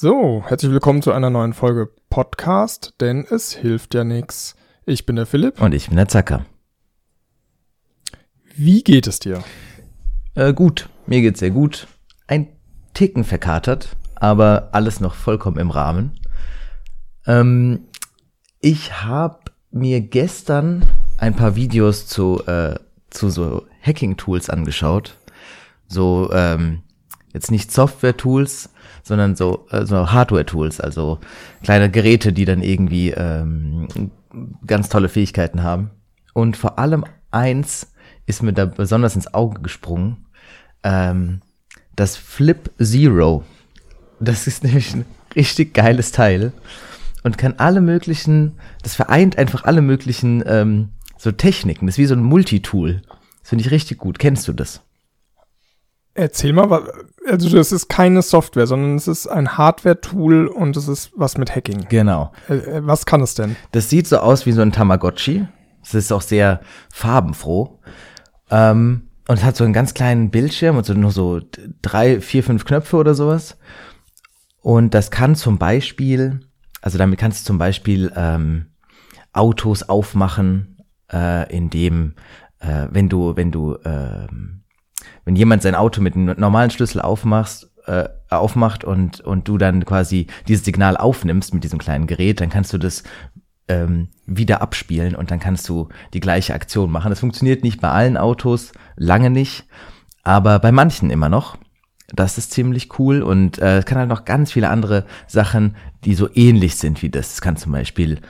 So, herzlich willkommen zu einer neuen Folge Podcast, denn es hilft ja nichts. Ich bin der Philipp. Und ich bin der Zacker. Wie geht es dir? Äh, gut, mir geht's sehr gut. Ein Ticken verkatert, aber alles noch vollkommen im Rahmen. Ähm, ich habe mir gestern ein paar Videos zu, äh, zu so Hacking-Tools angeschaut. So, ähm, jetzt nicht Software-Tools, sondern so, äh, so Hardware-Tools, also kleine Geräte, die dann irgendwie ähm, ganz tolle Fähigkeiten haben. Und vor allem eins ist mir da besonders ins Auge gesprungen. Ähm, das Flip Zero. Das ist nämlich ein richtig geiles Teil und kann alle möglichen, das vereint einfach alle möglichen ähm, so Techniken. Das ist wie so ein Multitool. Das finde ich richtig gut. Kennst du das? Erzähl mal, also das ist keine Software, sondern es ist ein Hardware-Tool und es ist was mit Hacking. Genau. Äh, äh, was kann es denn? Das sieht so aus wie so ein Tamagotchi. Es ist auch sehr farbenfroh. Ähm, und es hat so einen ganz kleinen Bildschirm und so nur so drei, vier, fünf Knöpfe oder sowas. Und das kann zum Beispiel, also damit kannst du zum Beispiel ähm, Autos aufmachen, äh, indem, äh, wenn du, wenn du ähm, wenn jemand sein Auto mit einem normalen Schlüssel aufmachst, äh, aufmacht und, und du dann quasi dieses Signal aufnimmst mit diesem kleinen Gerät, dann kannst du das ähm, wieder abspielen und dann kannst du die gleiche Aktion machen. Das funktioniert nicht bei allen Autos, lange nicht, aber bei manchen immer noch. Das ist ziemlich cool und äh, es kann halt noch ganz viele andere Sachen, die so ähnlich sind wie das. Es kann zum Beispiel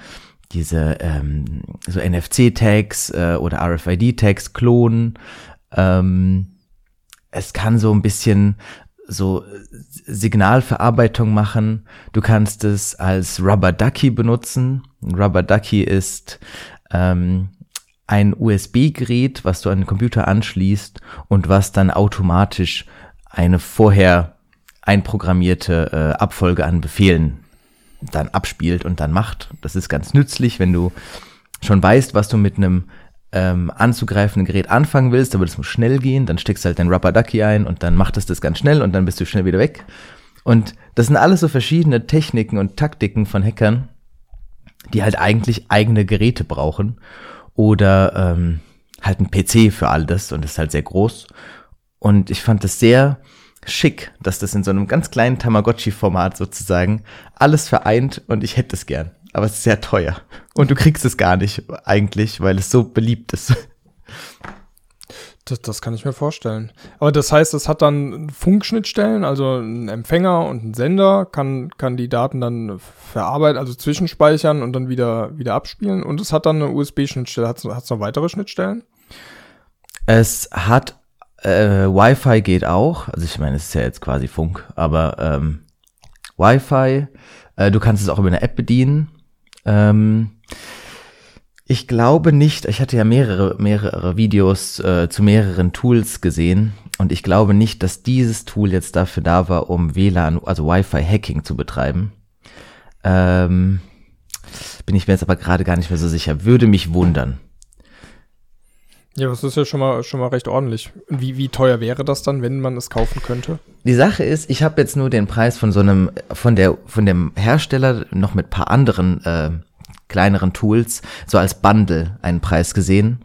diese ähm, so NFC-Tags äh, oder RFID-Tags klonen. Ähm, es kann so ein bisschen so Signalverarbeitung machen. Du kannst es als Rubber Ducky benutzen. Rubber Ducky ist ähm, ein USB-Gerät, was du an den Computer anschließt und was dann automatisch eine vorher einprogrammierte äh, Abfolge an Befehlen dann abspielt und dann macht. Das ist ganz nützlich, wenn du schon weißt, was du mit einem ähm, anzugreifenden Gerät anfangen willst, aber das muss schnell gehen, dann steckst du halt dein Rubber Ducky ein und dann macht es das ganz schnell und dann bist du schnell wieder weg. Und das sind alles so verschiedene Techniken und Taktiken von Hackern, die halt eigentlich eigene Geräte brauchen oder ähm, halt ein PC für all das und das ist halt sehr groß. Und ich fand das sehr schick, dass das in so einem ganz kleinen Tamagotchi-Format sozusagen alles vereint und ich hätte es gern aber es ist sehr teuer. Und du kriegst es gar nicht eigentlich, weil es so beliebt ist. Das, das kann ich mir vorstellen. Aber das heißt, es hat dann Funkschnittstellen, also ein Empfänger und ein Sender kann, kann die Daten dann verarbeiten, also zwischenspeichern und dann wieder, wieder abspielen. Und es hat dann eine USB-Schnittstelle. Hat es noch weitere Schnittstellen? Es hat äh, Wi-Fi geht auch. Also ich meine, es ist ja jetzt quasi Funk, aber ähm, Wi-Fi. Äh, du kannst es auch über eine App bedienen. Ähm, ich glaube nicht, ich hatte ja mehrere, mehrere Videos äh, zu mehreren Tools gesehen und ich glaube nicht, dass dieses Tool jetzt dafür da war, um WLAN, also Wi-Fi-Hacking zu betreiben. Ähm, bin ich mir jetzt aber gerade gar nicht mehr so sicher. Würde mich wundern. Ja, das ist ja schon mal, schon mal recht ordentlich. Wie, wie teuer wäre das dann, wenn man es kaufen könnte? Die Sache ist, ich habe jetzt nur den Preis von so einem, von der, von dem Hersteller noch mit paar anderen äh, kleineren Tools, so als Bundle einen Preis gesehen.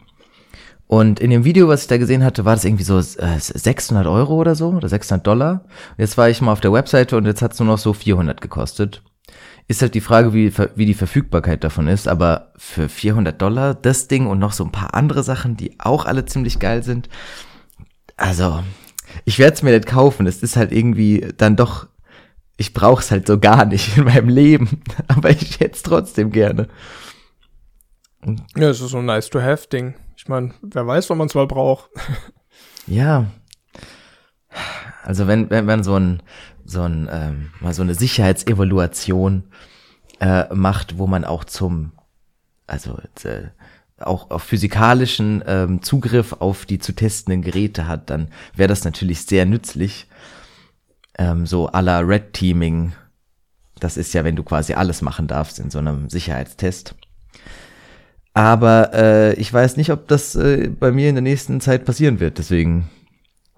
Und in dem Video, was ich da gesehen hatte, war das irgendwie so äh, 600 Euro oder so, oder 600 Dollar. Jetzt war ich mal auf der Webseite und jetzt hat es nur noch so 400 gekostet. Ist halt die Frage, wie, wie die Verfügbarkeit davon ist, aber für 400 Dollar das Ding und noch so ein paar andere Sachen, die auch alle ziemlich geil sind. Also, ich werde es mir nicht kaufen. Es ist halt irgendwie dann doch, ich brauche es halt so gar nicht in meinem Leben, aber ich hätte es trotzdem gerne. Ja, es ist so ein nice-to-have-Ding. Ich meine, wer weiß, wann man es mal braucht. ja. Also wenn, wenn man so ein, so ein, ähm, mal so eine Sicherheitsevaluation äh, macht, wo man auch zum, also äh, auch auf physikalischen ähm, Zugriff auf die zu testenden Geräte hat, dann wäre das natürlich sehr nützlich. Ähm, so la Red Teaming. Das ist ja, wenn du quasi alles machen darfst in so einem Sicherheitstest. Aber äh, ich weiß nicht, ob das äh, bei mir in der nächsten Zeit passieren wird. Deswegen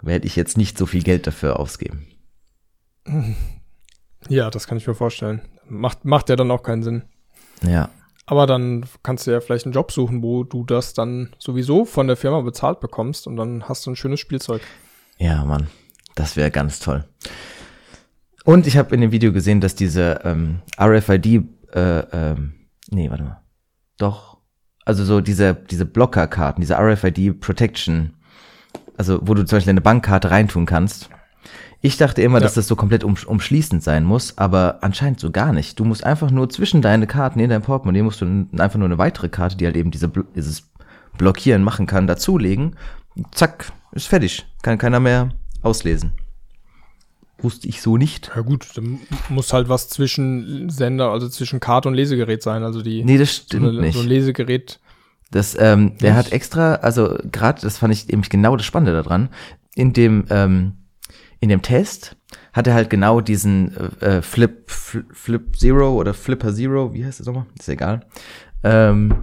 werde ich jetzt nicht so viel Geld dafür ausgeben. Ja, das kann ich mir vorstellen. Macht, macht ja dann auch keinen Sinn. Ja. Aber dann kannst du ja vielleicht einen Job suchen, wo du das dann sowieso von der Firma bezahlt bekommst und dann hast du ein schönes Spielzeug. Ja, Mann. Das wäre ganz toll. Und ich habe in dem Video gesehen, dass diese ähm, RFID, äh, ähm, nee, warte mal. Doch. Also so diese, diese Blockerkarten, diese RFID Protection, also wo du zum Beispiel eine Bankkarte reintun kannst. Ich dachte immer, Ja. dass das so komplett um, umschließend sein muss, aber anscheinend so gar nicht. Du musst einfach nur zwischen deine Karten in dein Portemonnaie musst du einfach nur eine weitere Karte, die halt eben diese, dieses Blockieren machen kann, dazulegen. Zack, ist fertig. Kann keiner mehr auslesen. Wusste ich so nicht. Ja gut, dann muss halt was zwischen Sender, also zwischen Karte und Lesegerät sein. Also die Nee, das so, stimmt eine, nicht. so ein Lesegerät. Das, ähm, der hat extra, also gerade, das fand ich nämlich genau das Spannende daran, in dem, ähm, in dem Test hat er halt genau diesen äh, Flip, Flip, Flip Zero oder Flipper Zero, wie heißt das nochmal? Ist egal. Ähm,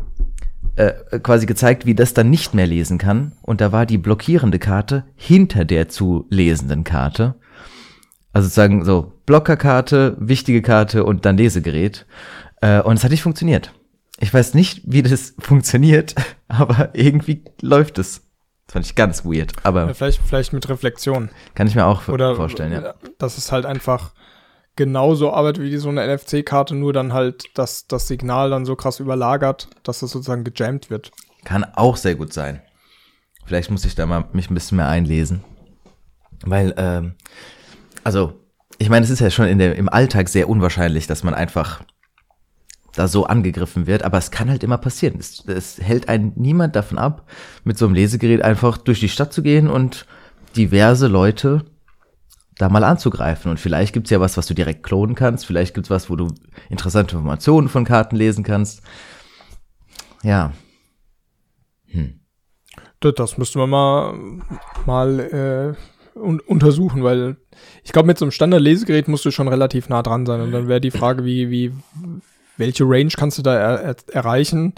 äh, quasi gezeigt, wie das dann nicht mehr lesen kann. Und da war die blockierende Karte hinter der zu lesenden Karte. Also sozusagen so Blockerkarte, wichtige Karte und dann Lesegerät. Äh, und es hat nicht funktioniert. Ich weiß nicht, wie das funktioniert, aber irgendwie läuft es. Das fand ich ganz weird, Ja, aber vielleicht, vielleicht mit Reflexion. kann ich mir auch Oder vorstellen, ja. dass es halt einfach genauso arbeitet wie so eine NFC-Karte, nur dann halt, dass das Signal dann so krass überlagert, dass das sozusagen gejammt wird. Kann auch sehr gut sein. Vielleicht muss ich da mal mich ein bisschen mehr einlesen. Weil, ähm, also, ich meine, es ist ja schon in der, im Alltag sehr unwahrscheinlich, dass man einfach da so angegriffen wird, aber es kann halt immer passieren. Es, es hält einen niemand davon ab, mit so einem Lesegerät einfach durch die Stadt zu gehen und diverse Leute da mal anzugreifen. Und vielleicht gibt's ja was, was du direkt klonen kannst. Vielleicht gibt's was, wo du interessante Informationen von Karten lesen kannst. Ja, Das, das müsste man mal, mal äh, un untersuchen, weil ich glaube, mit so einem Standard-Lesegerät musst du schon relativ nah dran sein. Und dann wäre die Frage, wie, wie, welche Range kannst du da er er erreichen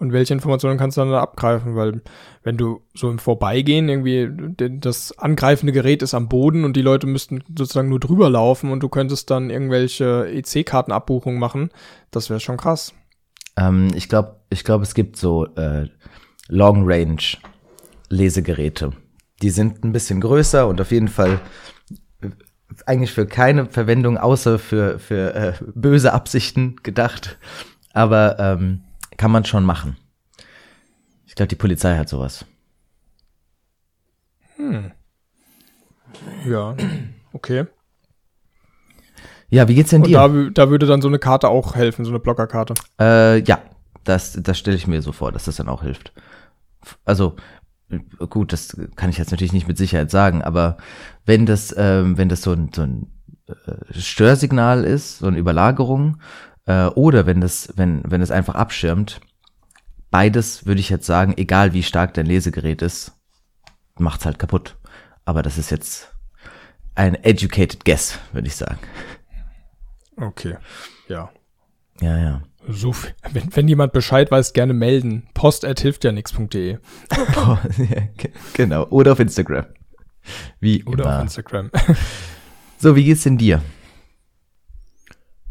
und welche Informationen kannst du dann da abgreifen? Weil wenn du so im Vorbeigehen irgendwie, das angreifende Gerät ist am Boden und die Leute müssten sozusagen nur drüber laufen und du könntest dann irgendwelche EC-Kartenabbuchungen machen, das wäre schon krass. Ähm, ich glaube, ich glaube, es gibt so äh, Long Range Lesegeräte. Die sind ein bisschen größer und auf jeden Fall eigentlich für keine Verwendung außer für für äh, böse Absichten gedacht. Aber ähm, kann man schon machen. Ich glaube, die Polizei hat sowas. Ja, okay. Ja, wie geht's denn Und dir? da, da würde dann so eine Karte auch helfen, so eine Blockerkarte. Äh, ja, das, das stelle ich mir so vor, dass das dann auch hilft. Also, gut, das kann ich jetzt natürlich nicht mit Sicherheit sagen, aber wenn das, ähm, wenn das so ein, so ein äh, Störsignal ist, so eine Überlagerung, äh, oder wenn das, wenn, wenn es einfach abschirmt, beides würde ich jetzt sagen, egal wie stark dein Lesegerät ist, macht's halt kaputt. Aber das ist jetzt ein educated guess, würde ich sagen. Okay, ja. Ja, ja. So. Wenn, wenn jemand Bescheid weiß, gerne melden. Post@hilftjanix.de Oh, ja, ge- genau. Oder auf Instagram. Wie oder immer. auf Instagram. So, wie geht's denn dir?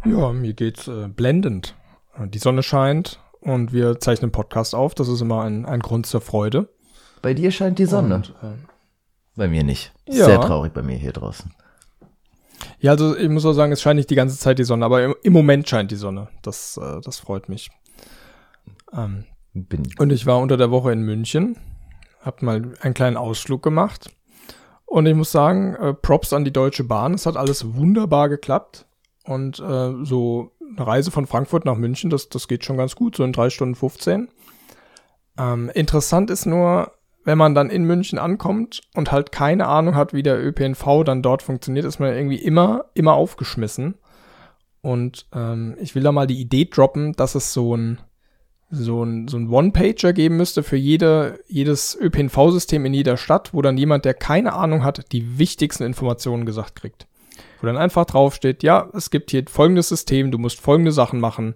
ja, mir geht's äh, blendend. Die Sonne scheint und wir zeichnen Podcast auf. Das ist immer ein, ein Grund zur Freude. Bei dir scheint die Sonne. Und, äh, bei mir nicht. Ja. Sehr traurig bei mir hier draußen. Ja, also ich muss auch sagen, es scheint nicht die ganze Zeit die Sonne, aber im, im Moment scheint die Sonne. Das, äh, das freut mich. Ähm, Und ich war unter der Woche in München, hab mal einen kleinen Ausflug gemacht. Und ich muss sagen, äh, Props an die Deutsche Bahn. Es hat alles wunderbar geklappt. Und äh, so eine Reise von Frankfurt nach München, das, das geht schon ganz gut, so in drei Stunden 15. Ähm, interessant ist nur, wenn man dann in München ankommt und halt keine Ahnung hat, wie der ÖPNV dann dort funktioniert, ist man irgendwie immer, immer aufgeschmissen. Und ähm, ich will da mal die Idee droppen, dass es so ein so ein, so ein One-Pager geben müsste für jede, jedes ÖPNV-System in jeder Stadt, wo dann jemand, der keine Ahnung hat, die wichtigsten Informationen gesagt kriegt. Wo dann einfach draufsteht, ja, es gibt hier folgendes System, du musst folgende Sachen machen.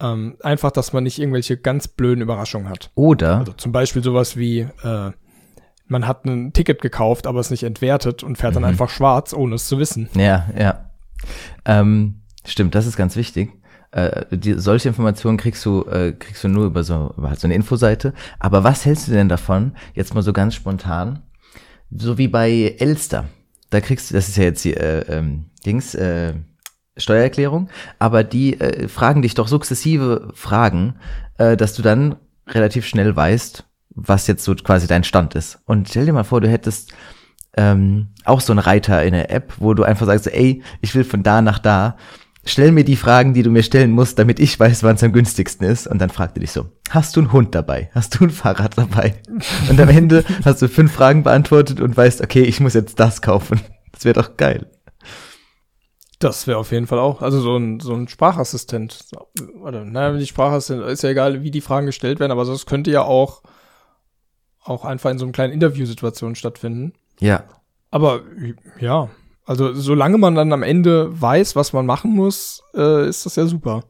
Ähm, einfach, dass man nicht irgendwelche ganz blöden Überraschungen hat. oder, Also zum Beispiel sowas wie, äh, man hat ein Ticket gekauft, aber es nicht entwertet und fährt dann Mhm. einfach schwarz, ohne es zu wissen. ja, ja. Ähm, stimmt, das ist ganz wichtig. Äh, die, solche Informationen kriegst du, äh, kriegst du nur über so, über halt so eine Infoseite. Aber was hältst du denn davon, jetzt mal so ganz spontan, so wie bei Elster? Da kriegst du, das ist ja jetzt die äh, ähm, Dings, äh, Steuererklärung, aber die äh, fragen dich doch sukzessive Fragen, äh, dass du dann relativ schnell weißt, was jetzt so quasi dein Stand ist. Und stell dir mal vor, du hättest ähm, auch so einen Reiter in der App, wo du einfach sagst, ey, ich will von da nach da, stell mir die Fragen, die du mir stellen musst, damit ich weiß, wann es am günstigsten ist. Und dann fragt er dich so, hast du einen Hund dabei? Hast du ein Fahrrad dabei? Und am Ende hast du fünf Fragen beantwortet und weißt, okay, ich muss jetzt das kaufen. Das wäre doch geil. Das wäre auf jeden Fall auch, also so ein, so ein Sprachassistent. Oder, naja, die Sprachassistent, ist ja egal, wie die Fragen gestellt werden, aber das könnte ja auch, auch einfach in so einem kleinen Interviewsituation stattfinden. Ja. Aber ja, also solange man dann am Ende weiß, was man machen muss, äh, ist das ja super.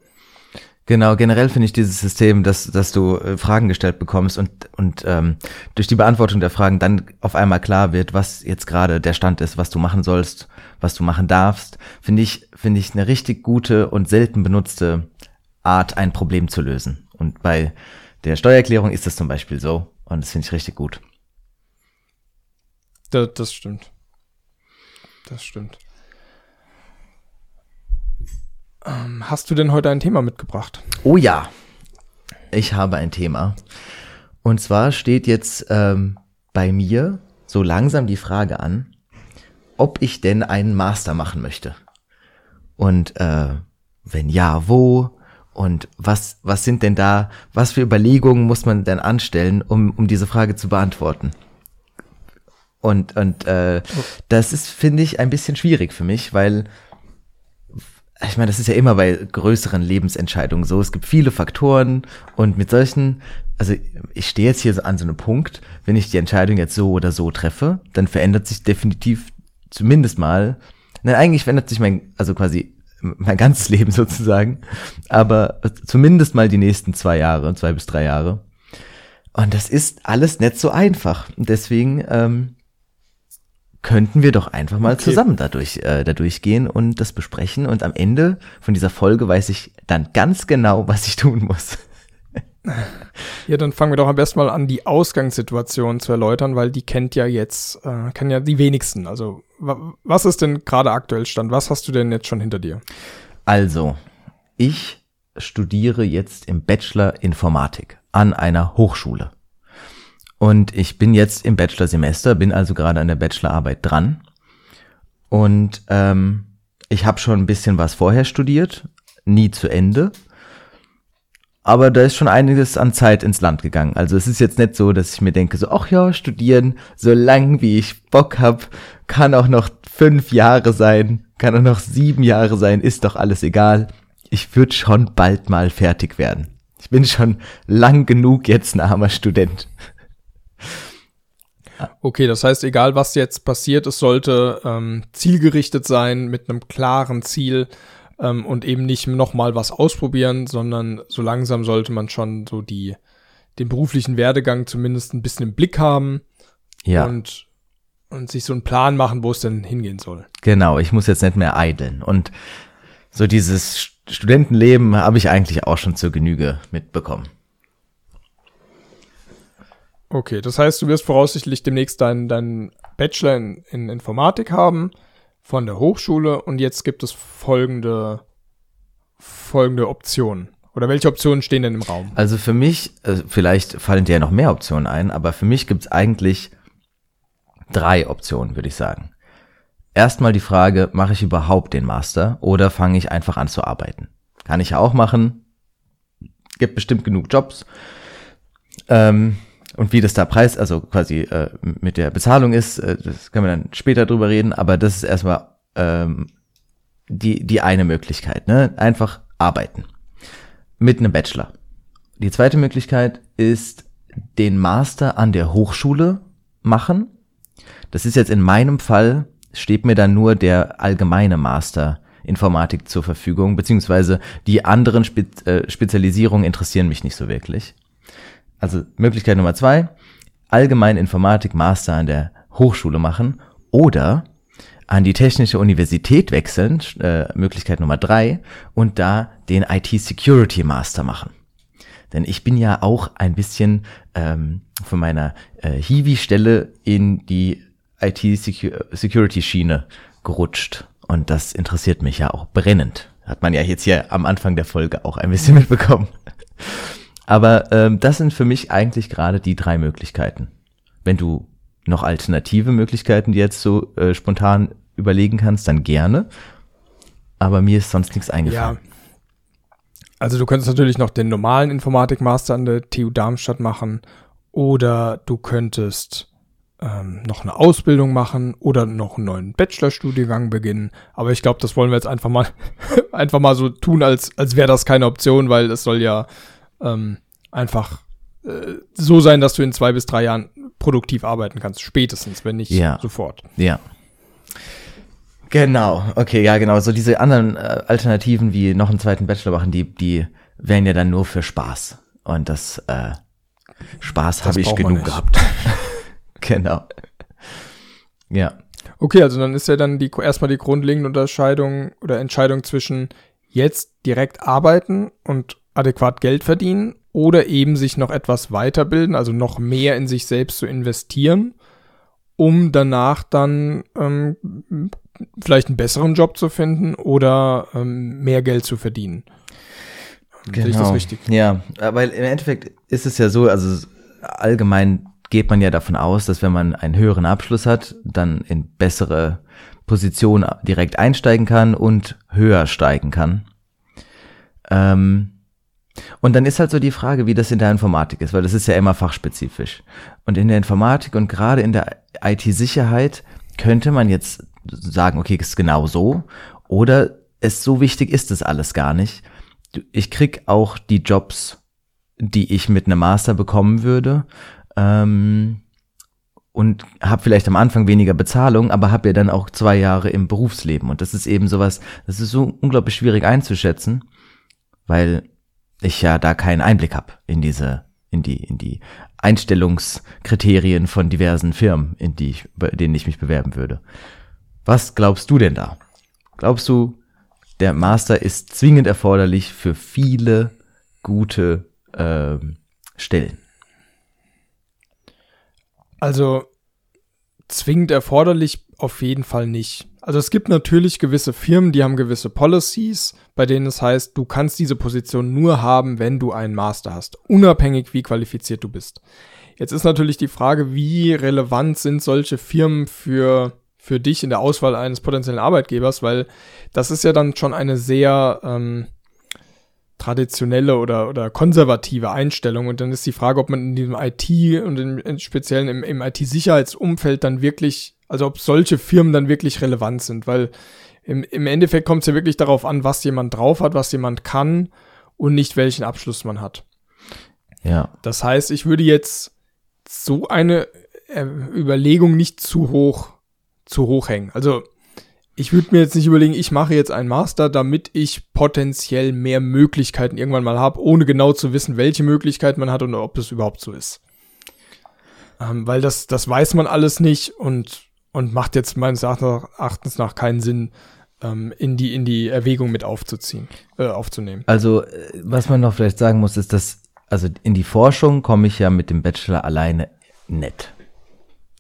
Genau, generell finde ich dieses System, dass, dass du äh, Fragen gestellt bekommst und, und ähm, durch die Beantwortung der Fragen dann auf einmal klar wird, was jetzt gerade der Stand ist, was du machen sollst, was du machen darfst, finde ich, finde ich eine richtig gute und selten benutzte Art, ein Problem zu lösen. Und bei der Steuererklärung ist das zum Beispiel so und das finde ich richtig gut. Das, das stimmt. Das stimmt. Ähm, hast du denn heute ein Thema mitgebracht? Oh ja, ich habe ein Thema. Und zwar steht jetzt ähm, bei mir so langsam die Frage an, ob ich denn einen Master machen möchte. Und äh, wenn ja, wo? Und was, was sind denn da, was für Überlegungen muss man denn anstellen, um, um diese Frage zu beantworten? Und, und äh, das ist, finde ich, ein bisschen schwierig für mich, weil ich meine, das ist ja immer bei größeren Lebensentscheidungen so. Es gibt viele Faktoren und mit solchen, also ich stehe jetzt hier so an so einem Punkt, wenn ich die Entscheidung jetzt so oder so treffe, dann verändert sich definitiv zumindest mal, nein, eigentlich verändert sich mein, also quasi mein ganzes Leben sozusagen, aber zumindest mal die nächsten zwei Jahre, zwei bis drei Jahre. Und das ist alles nicht so einfach. Und deswegen ähm, könnten wir doch einfach mal okay. zusammen dadurch, äh, dadurch gehen und das besprechen. Und am Ende von dieser Folge weiß ich dann ganz genau, was ich tun muss. Ja, dann fangen wir doch am besten mal an, die Ausgangssituation zu erläutern, weil die kennt ja jetzt, äh, kennen ja die wenigsten. Also, was ist denn gerade aktuell Stand? Was hast du denn jetzt schon hinter dir? Also, ich studiere jetzt im Bachelor Informatik an einer Hochschule. Und ich bin jetzt im Bachelorsemester, bin also gerade an der Bachelorarbeit dran. Und ähm, ich habe schon ein bisschen was vorher studiert, nie zu Ende. Aber da ist schon einiges an Zeit ins Land gegangen. Also es ist jetzt nicht so, dass ich mir denke, so, ach ja, studieren, so lang wie ich Bock hab, kann auch noch fünf Jahre sein, kann auch noch sieben Jahre sein, ist doch alles egal. Ich würde schon bald mal fertig werden. Ich bin schon lang genug jetzt ein armer Student. Okay, das heißt, egal was jetzt passiert, es sollte ähm, zielgerichtet sein mit einem klaren Ziel ähm, und eben nicht nochmal was ausprobieren, sondern so langsam sollte man schon so die, den beruflichen Werdegang zumindest ein bisschen im Blick haben. Ja. Und, und sich so einen Plan machen, wo es denn hingehen soll. Genau, ich muss jetzt nicht mehr eideln. Und so dieses Studentenleben habe ich eigentlich auch schon zur Genüge mitbekommen. Okay, das heißt, du wirst voraussichtlich demnächst deinen dein Bachelor in, in Informatik haben von der Hochschule und jetzt gibt es folgende, folgende Optionen. Oder welche Optionen stehen denn im Raum? Also für mich, äh, vielleicht fallen dir ja noch mehr Optionen ein, aber für mich gibt es eigentlich drei Optionen, würde ich sagen. Erstmal die Frage, mache ich überhaupt den Master oder fange ich einfach an zu arbeiten? Kann ich ja auch machen. Gibt bestimmt genug Jobs. Ähm, und wie das da Preis, also quasi äh, mit der Bezahlung ist, äh, das können wir dann später drüber reden, aber das ist erstmal ähm, die, die eine Möglichkeit, ne? Einfach arbeiten. Mit einem Bachelor. Die zweite Möglichkeit ist den Master an der Hochschule machen. Das ist jetzt in meinem Fall, steht mir dann nur der allgemeine Master Informatik zur Verfügung, beziehungsweise die anderen Spe äh, Spezialisierungen interessieren mich nicht so wirklich. Also Möglichkeit Nummer zwei, allgemein Informatik Master an der Hochschule machen oder an die Technische Universität wechseln, äh, Möglichkeit Nummer drei, und da den IT Security Master machen. Denn ich bin ja auch ein bisschen ähm, von meiner äh, Hiwi-Stelle in die IT-Security-Schiene gerutscht. Und das interessiert mich ja auch brennend. Hat man ja jetzt hier am Anfang der Folge auch ein bisschen mitbekommen. Aber ähm, das sind für mich eigentlich gerade die drei Möglichkeiten. Wenn du noch alternative Möglichkeiten, die jetzt so äh, spontan überlegen kannst, dann gerne. Aber mir ist sonst nichts eingefallen. Ja. Also du könntest natürlich noch den normalen Informatikmaster an der TU Darmstadt machen oder du könntest ähm, noch eine Ausbildung machen oder noch einen neuen Bachelorstudiengang beginnen. Aber ich glaube, das wollen wir jetzt einfach mal einfach mal so tun, als als wäre das keine Option, weil es soll ja ähm, einfach äh, so sein, dass du in zwei bis drei Jahren produktiv arbeiten kannst, spätestens, wenn nicht ja. sofort. Ja. Genau, okay, ja, genau. So diese anderen äh, Alternativen wie noch einen zweiten Bachelor machen, die, die wären ja dann nur für Spaß. Und das äh, Spaß habe ich genug gehabt. genau. Ja. Okay, also dann ist ja dann die erstmal die grundlegende Unterscheidung oder Entscheidung zwischen jetzt direkt arbeiten und adäquat Geld verdienen oder eben sich noch etwas weiterbilden, also noch mehr in sich selbst zu investieren, um danach dann ähm, vielleicht einen besseren Job zu finden oder ähm, mehr Geld zu verdienen. Genau. Sehe ich das genau. richtig? Ja, weil im Endeffekt ist es ja so, also allgemein geht man ja davon aus, dass wenn man einen höheren Abschluss hat, dann in bessere Positionen direkt einsteigen kann und höher steigen kann. Ähm, und dann ist halt so die Frage, wie das in der Informatik ist, weil das ist ja immer fachspezifisch. Und in der Informatik und gerade in der IT-Sicherheit könnte man jetzt sagen, okay, ist genau so. Oder es so wichtig ist es alles gar nicht. Ich krieg auch die Jobs, die ich mit einem Master bekommen würde. Ähm, und habe vielleicht am Anfang weniger Bezahlung, aber habe ja dann auch zwei Jahre im Berufsleben. Und das ist eben sowas, das ist so unglaublich schwierig einzuschätzen, weil ich ja da keinen Einblick habe in diese, in die, in die Einstellungskriterien von diversen Firmen, in die ich, bei denen ich mich bewerben würde. Was glaubst du denn da? Glaubst du, der Master ist zwingend erforderlich für viele gute ähm, Stellen? Also zwingend erforderlich auf jeden Fall nicht. Also es gibt natürlich gewisse Firmen, die haben gewisse Policies, bei denen es heißt, du kannst diese Position nur haben, wenn du einen Master hast, unabhängig wie qualifiziert du bist. Jetzt ist natürlich die Frage, wie relevant sind solche Firmen für, für dich in der Auswahl eines potenziellen Arbeitgebers, weil das ist ja dann schon eine sehr ähm, traditionelle oder, oder konservative Einstellung. Und dann ist die Frage, ob man in diesem IT und im, im speziellen im, im IT-Sicherheitsumfeld dann wirklich, also ob solche Firmen dann wirklich relevant sind, weil im, im Endeffekt kommt es ja wirklich darauf an, was jemand drauf hat, was jemand kann und nicht welchen Abschluss man hat. Ja. Das heißt, ich würde jetzt so eine äh, Überlegung nicht zu hoch, zu hoch hängen. Also ich würde mir jetzt nicht überlegen, ich mache jetzt einen Master, damit ich potenziell mehr Möglichkeiten irgendwann mal habe, ohne genau zu wissen, welche Möglichkeiten man hat und ob es überhaupt so ist. Ähm, weil das, das weiß man alles nicht und, und macht jetzt meines Erachtens nach keinen Sinn, ähm, in, die, in die Erwägung mit aufzuziehen, äh, aufzunehmen. Also, äh, was man noch vielleicht sagen muss, ist, dass, also in die Forschung komme ich ja mit dem Bachelor alleine nett.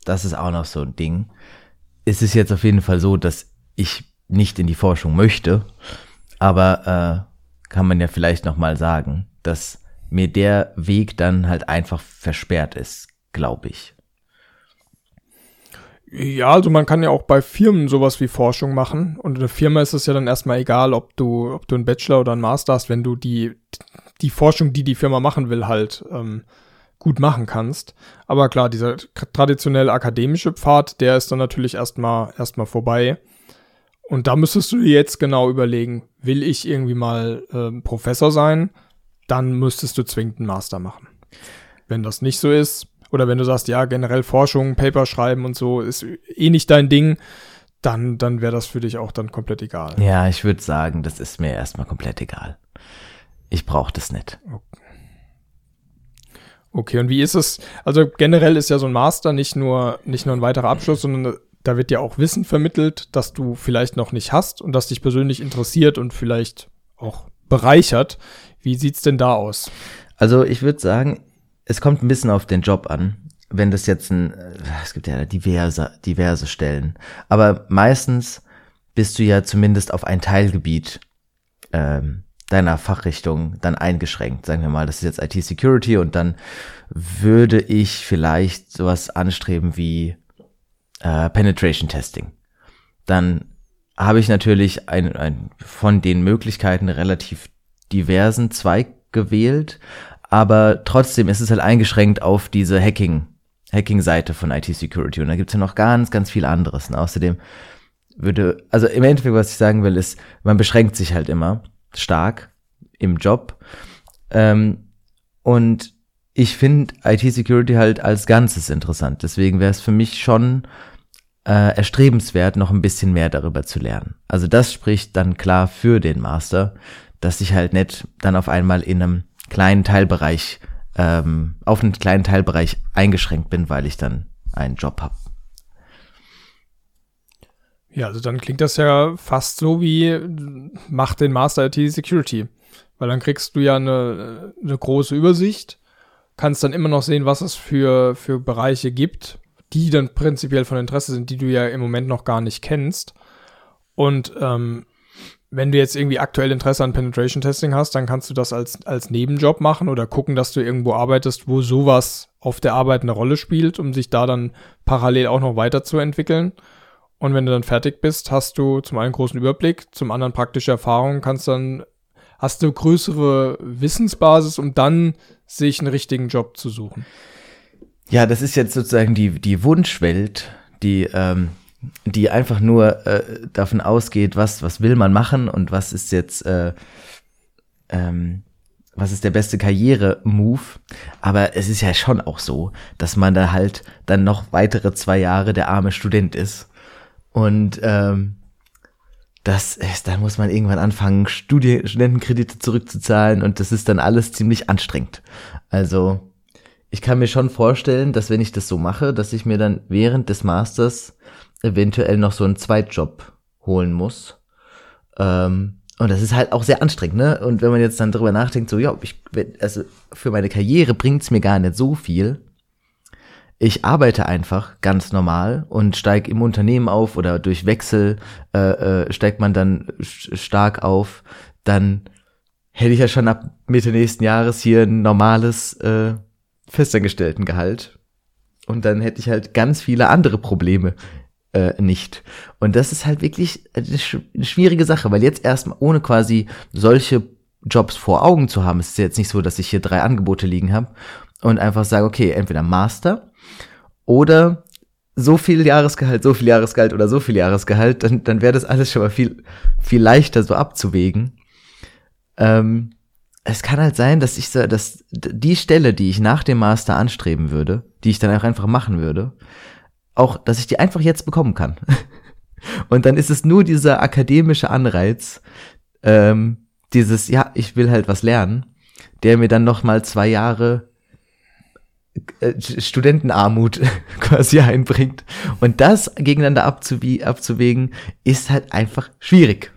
Das ist auch noch so ein Ding. Es ist jetzt auf jeden Fall so, dass ich nicht in die Forschung möchte, aber äh, kann man ja vielleicht noch mal sagen, dass mir der Weg dann halt einfach versperrt ist, glaube ich. Ja, also man kann ja auch bei Firmen sowas wie Forschung machen. Und in der Firma ist es ja dann erstmal egal, ob du, ob du einen Bachelor oder einen Master hast, wenn du die, die Forschung, die die Firma machen will, halt ähm, gut machen kannst. Aber klar, dieser traditionelle akademische Pfad, der ist dann natürlich erstmal erstmal vorbei. Und da müsstest du dir jetzt genau überlegen, will ich irgendwie mal äh, Professor sein, dann müsstest du zwingend einen Master machen. Wenn das nicht so ist, oder wenn du sagst, ja, generell Forschung, Paper schreiben und so ist eh nicht dein Ding, dann, dann wäre das für dich auch dann komplett egal. Ja, ich würde sagen, das ist mir erstmal komplett egal. Ich brauche das nicht. Okay. okay, und wie ist es? Also generell ist ja so ein Master nicht nur, nicht nur ein weiterer Abschluss, sondern da wird ja auch Wissen vermittelt, das du vielleicht noch nicht hast und das dich persönlich interessiert und vielleicht auch bereichert. Wie sieht's denn da aus? Also ich würde sagen, es kommt ein bisschen auf den Job an. Wenn das jetzt ein, äh, es gibt ja diverse, diverse Stellen, aber meistens bist du ja zumindest auf ein Teilgebiet ähm, deiner Fachrichtung dann eingeschränkt. Sagen wir mal, das ist jetzt IT-Security und dann würde ich vielleicht sowas anstreben wie äh, Penetration Testing. Dann habe ich natürlich ein, ein, von den Möglichkeiten relativ diversen Zweig gewählt, aber trotzdem ist es halt eingeschränkt auf diese Hacking, Hacking-Seite von IT-Security und da gibt's ja noch ganz, ganz viel anderes. Und außerdem würde, also im Endeffekt, was ich sagen will, ist, man beschränkt sich halt immer stark im Job. Ähm, und ich finde IT-Security halt als Ganzes interessant. Deswegen wäre es für mich schon äh, erstrebenswert, noch ein bisschen mehr darüber zu lernen. Also das spricht dann klar für den Master, dass ich halt nicht dann auf einmal in einem kleinen Teilbereich, ähm, auf einen kleinen Teilbereich eingeschränkt bin, weil ich dann einen Job habe. Ja, also dann klingt das ja fast so wie mach den Master IT Security. Weil dann kriegst du ja eine, eine große Übersicht, kannst dann immer noch sehen, was es für, für Bereiche gibt, die dann prinzipiell von Interesse sind, die du ja im Moment noch gar nicht kennst. Und ähm, wenn du jetzt irgendwie aktuell Interesse an Penetration Testing hast, dann kannst du das als, als Nebenjob machen oder gucken, dass du irgendwo arbeitest, wo sowas auf der Arbeit eine Rolle spielt, um sich da dann parallel auch noch weiterzuentwickeln. Und wenn du dann fertig bist, hast du zum einen großen Überblick, zum anderen praktische Erfahrung, kannst dann, hast du größere Wissensbasis, um dann sich einen richtigen Job zu suchen. Ja, das ist jetzt sozusagen die, die Wunschwelt, die, ähm, die einfach nur äh, davon ausgeht, was, was will man machen und was ist jetzt, äh, ähm, was ist der beste Karriere-Move. Aber es ist ja schon auch so, dass man da halt dann noch weitere zwei Jahre der arme Student ist. Und ähm, das ist, da muss man irgendwann anfangen, Studi Studentenkredite zurückzuzahlen und das ist dann alles ziemlich anstrengend. Also ich kann mir schon vorstellen, dass wenn ich das so mache, dass ich mir dann während des Masters eventuell noch so einen Zweitjob holen muss. Ähm, und das ist halt auch sehr anstrengend, ne? Und wenn man jetzt dann drüber nachdenkt, so, ja, ich, also für meine Karriere bringt's mir gar nicht so viel. Ich arbeite einfach ganz normal und steige im Unternehmen auf oder durch Wechsel äh, äh, steigt man dann stark auf, dann hätte ich ja schon ab Mitte nächsten Jahres hier ein normales äh, Festangestelltengehalt. Und dann hätte ich halt ganz viele andere Probleme äh, nicht. Und das ist halt wirklich eine, sch eine schwierige Sache, weil jetzt erstmal ohne quasi solche Jobs vor Augen zu haben, es ist jetzt nicht so, dass ich hier drei Angebote liegen habe und einfach sage, okay, entweder Master oder so viel Jahresgehalt, so viel Jahresgehalt oder so viel Jahresgehalt, dann, dann wäre das alles schon mal viel, viel leichter so abzuwägen. Ähm, es kann halt sein, dass ich so, dass die Stelle, die ich nach dem Master anstreben würde, die ich dann auch einfach machen würde, auch, dass ich die einfach jetzt bekommen kann. Und dann ist es nur dieser akademische Anreiz, ähm, dieses, ja, ich will halt was lernen, der mir dann noch mal zwei Jahre äh, Studentenarmut quasi einbringt. Und das gegeneinander abzuwägen, ist halt einfach schwierig.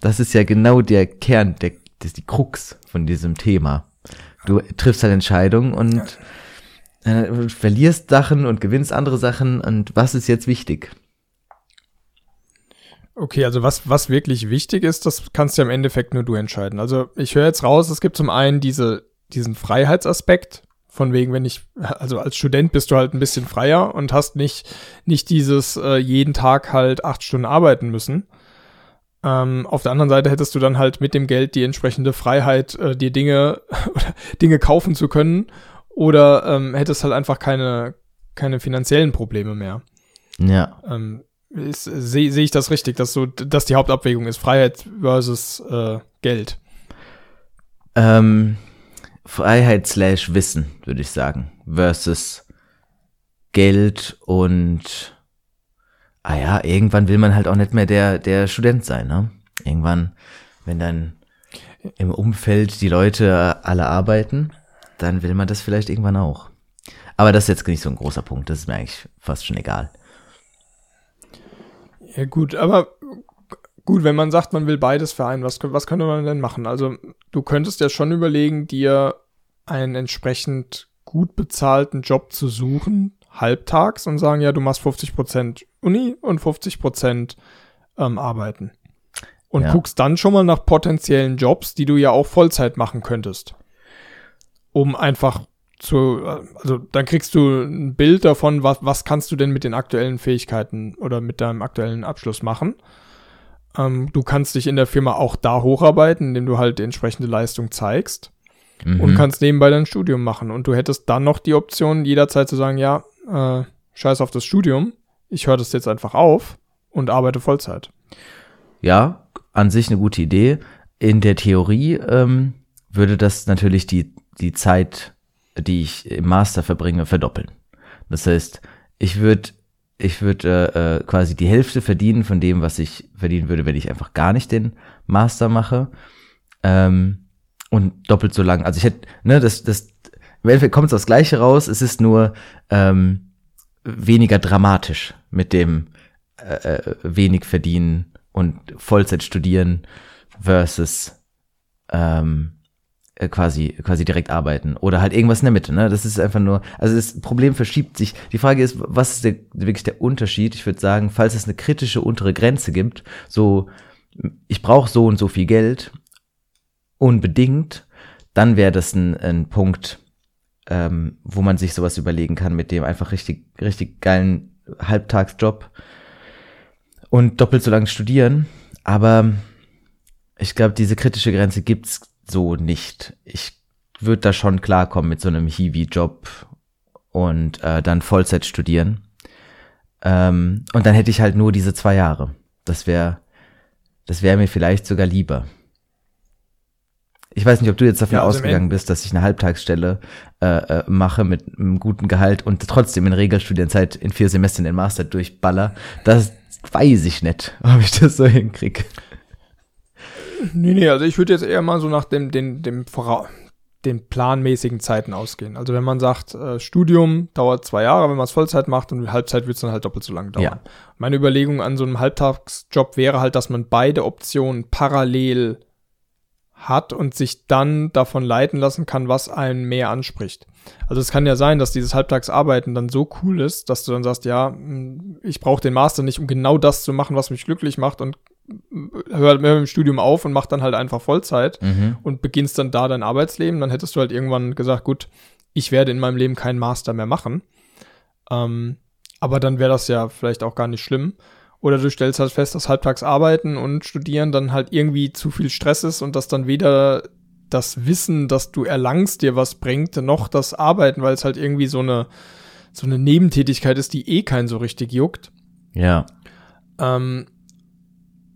Das ist ja genau der Kern der das ist die Krux von diesem Thema. Du triffst halt Entscheidungen und äh, verlierst Sachen und gewinnst andere Sachen und was ist jetzt wichtig? Okay, also was, was wirklich wichtig ist, das kannst du ja im Endeffekt nur du entscheiden. Also ich höre jetzt raus, es gibt zum einen diese, diesen Freiheitsaspekt, von wegen, wenn ich, also als Student bist du halt ein bisschen freier und hast nicht, nicht dieses äh, jeden Tag halt acht Stunden arbeiten müssen. Ähm, auf der anderen Seite hättest du dann halt mit dem Geld die entsprechende Freiheit, äh, dir Dinge Dinge kaufen zu können oder ähm, hättest halt einfach keine, keine finanziellen Probleme mehr. Ja. Ähm, Sehe seh ich das richtig, dass so, dass die Hauptabwägung ist, Freiheit versus äh, Geld? Ähm, Freiheit slash Wissen, würde ich sagen, versus Geld und ah ja, irgendwann will man halt auch nicht mehr der, der Student sein, ne? Irgendwann, wenn dann im Umfeld die Leute alle arbeiten, dann will man das vielleicht irgendwann auch. Aber das ist jetzt nicht so ein großer Punkt, das ist mir eigentlich fast schon egal. Ja, gut, aber gut, wenn man sagt, man will beides vereinen, was, was könnte man denn machen? Also, du könntest ja schon überlegen, dir einen entsprechend gut bezahlten Job zu suchen, halbtags, und sagen, ja, du machst 50% Uni und 50% ähm, arbeiten. Und Ja. guckst dann schon mal nach potenziellen Jobs, die du ja auch Vollzeit machen könntest. Um einfach zu, also dann kriegst du ein Bild davon, was, was kannst du denn mit den aktuellen Fähigkeiten oder mit deinem aktuellen Abschluss machen. Ähm, du kannst dich in der Firma auch da hocharbeiten, indem du halt die entsprechende Leistung zeigst und Mhm. kannst nebenbei dein Studium machen. Und du hättest dann noch die Option, jederzeit zu sagen, ja, äh, scheiß auf das Studium, ich höre das jetzt einfach auf und arbeite Vollzeit. Ja, an sich eine gute Idee. In der Theorie ähm, würde das natürlich die, die Zeit, die ich im Master verbringe, verdoppeln. Das heißt, ich würde ich würd, äh, äh, quasi die Hälfte verdienen von dem, was ich verdienen würde, wenn ich einfach gar nicht den Master mache. Ähm, und doppelt so lang. Also ich hätte, ne, das, das, im Endeffekt kommt es aufs Gleiche raus. Es ist nur ähm, weniger dramatisch mit dem äh, äh, wenig verdienen und Vollzeit studieren versus ähm, äh, quasi quasi direkt arbeiten oder halt irgendwas in der Mitte. Ne, das ist einfach nur. Also das Problem verschiebt sich. Die Frage ist, was ist der, wirklich der Unterschied? Ich würde sagen, falls es eine kritische untere Grenze gibt, so ich brauche so und so viel Geld unbedingt, dann wäre das ein, ein Punkt, ähm, wo man sich sowas überlegen kann mit dem einfach richtig, richtig geilen Halbtagsjob und doppelt so lang studieren. Aber ich glaube, diese kritische Grenze gibt's so nicht. Ich würde da schon klarkommen mit so einem Hiwi-Job und äh, dann Vollzeit studieren. Ähm, und dann hätte ich halt nur diese zwei Jahre. Das wäre, das wäre mir vielleicht sogar lieber. Ich weiß nicht, ob du jetzt davon Ja, also ausgegangen bist, dass ich eine Halbtagsstelle äh, äh, mache mit einem guten Gehalt und trotzdem in Regelstudienzeit in vier Semestern den Master durchballer. Das weiß ich nicht, ob ich das so hinkriege. Nee, nee, also ich würde jetzt eher mal so nach dem, dem, dem Vora den planmäßigen Zeiten ausgehen. Also wenn man sagt, äh, Studium dauert zwei Jahre, wenn man es Vollzeit macht und Halbzeit wird es dann halt doppelt so lange dauern. Ja. Meine Überlegung an so einem Halbtagsjob wäre halt, dass man beide Optionen parallel hat und sich dann davon leiten lassen kann, was einen mehr anspricht. Also es kann ja sein, dass dieses Halbtagsarbeiten dann so cool ist, dass du dann sagst, ja, mh, ich brauche den Master nicht, um genau das zu machen, was mich glücklich macht und hör halt mehr mit dem Studium auf und mach dann halt einfach Vollzeit Mhm. und beginnst dann da dein Arbeitsleben, dann hättest du halt irgendwann gesagt, gut, ich werde in meinem Leben keinen Master mehr machen. Ähm, aber dann wäre das ja vielleicht auch gar nicht schlimm. Oder du stellst halt fest, dass halbtags arbeiten und studieren dann halt irgendwie zu viel Stress ist und dass dann weder das Wissen, das du erlangst, dir was bringt, noch das Arbeiten, weil es halt irgendwie so eine, so eine Nebentätigkeit ist, die eh keinen so richtig juckt Ja. ähm,